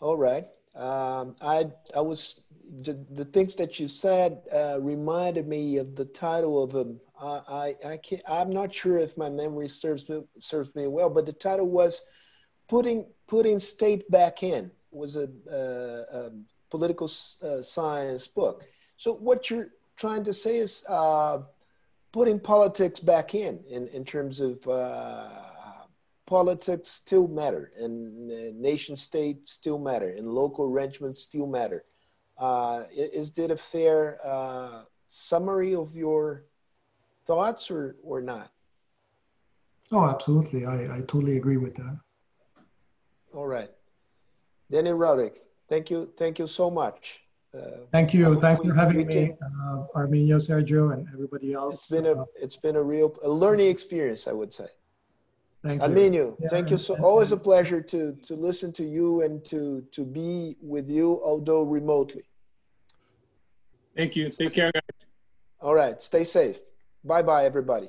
All right. Um, I I was the, the things that you said uh, reminded me of the title of a I, I can't, I'm not sure if my memory serves me, serves me well, but the title was putting putting state back in was a, a, a political uh, science book. So what you're trying to say is uh, putting politics back in, in, in terms of uh, politics still matter, and nation state still matter, and local arrangements still matter. Uh, is that a fair uh, summary of your thoughts or, or not? Oh, absolutely. I, I totally agree with that. All right. Dani Rodrik, thank you. Thank you so much. Uh, Thank you. Thanks we, for having me, uh, Arminio, Sergio, and everybody else. It's been a uh, it's been a real a learning experience, I would say. Thank you. Arminio, yeah, thank you so. Always a pleasure to to listen to you and to to be with you, although remotely. Thank you. Take care, guys. All right. Stay safe. Bye bye, everybody.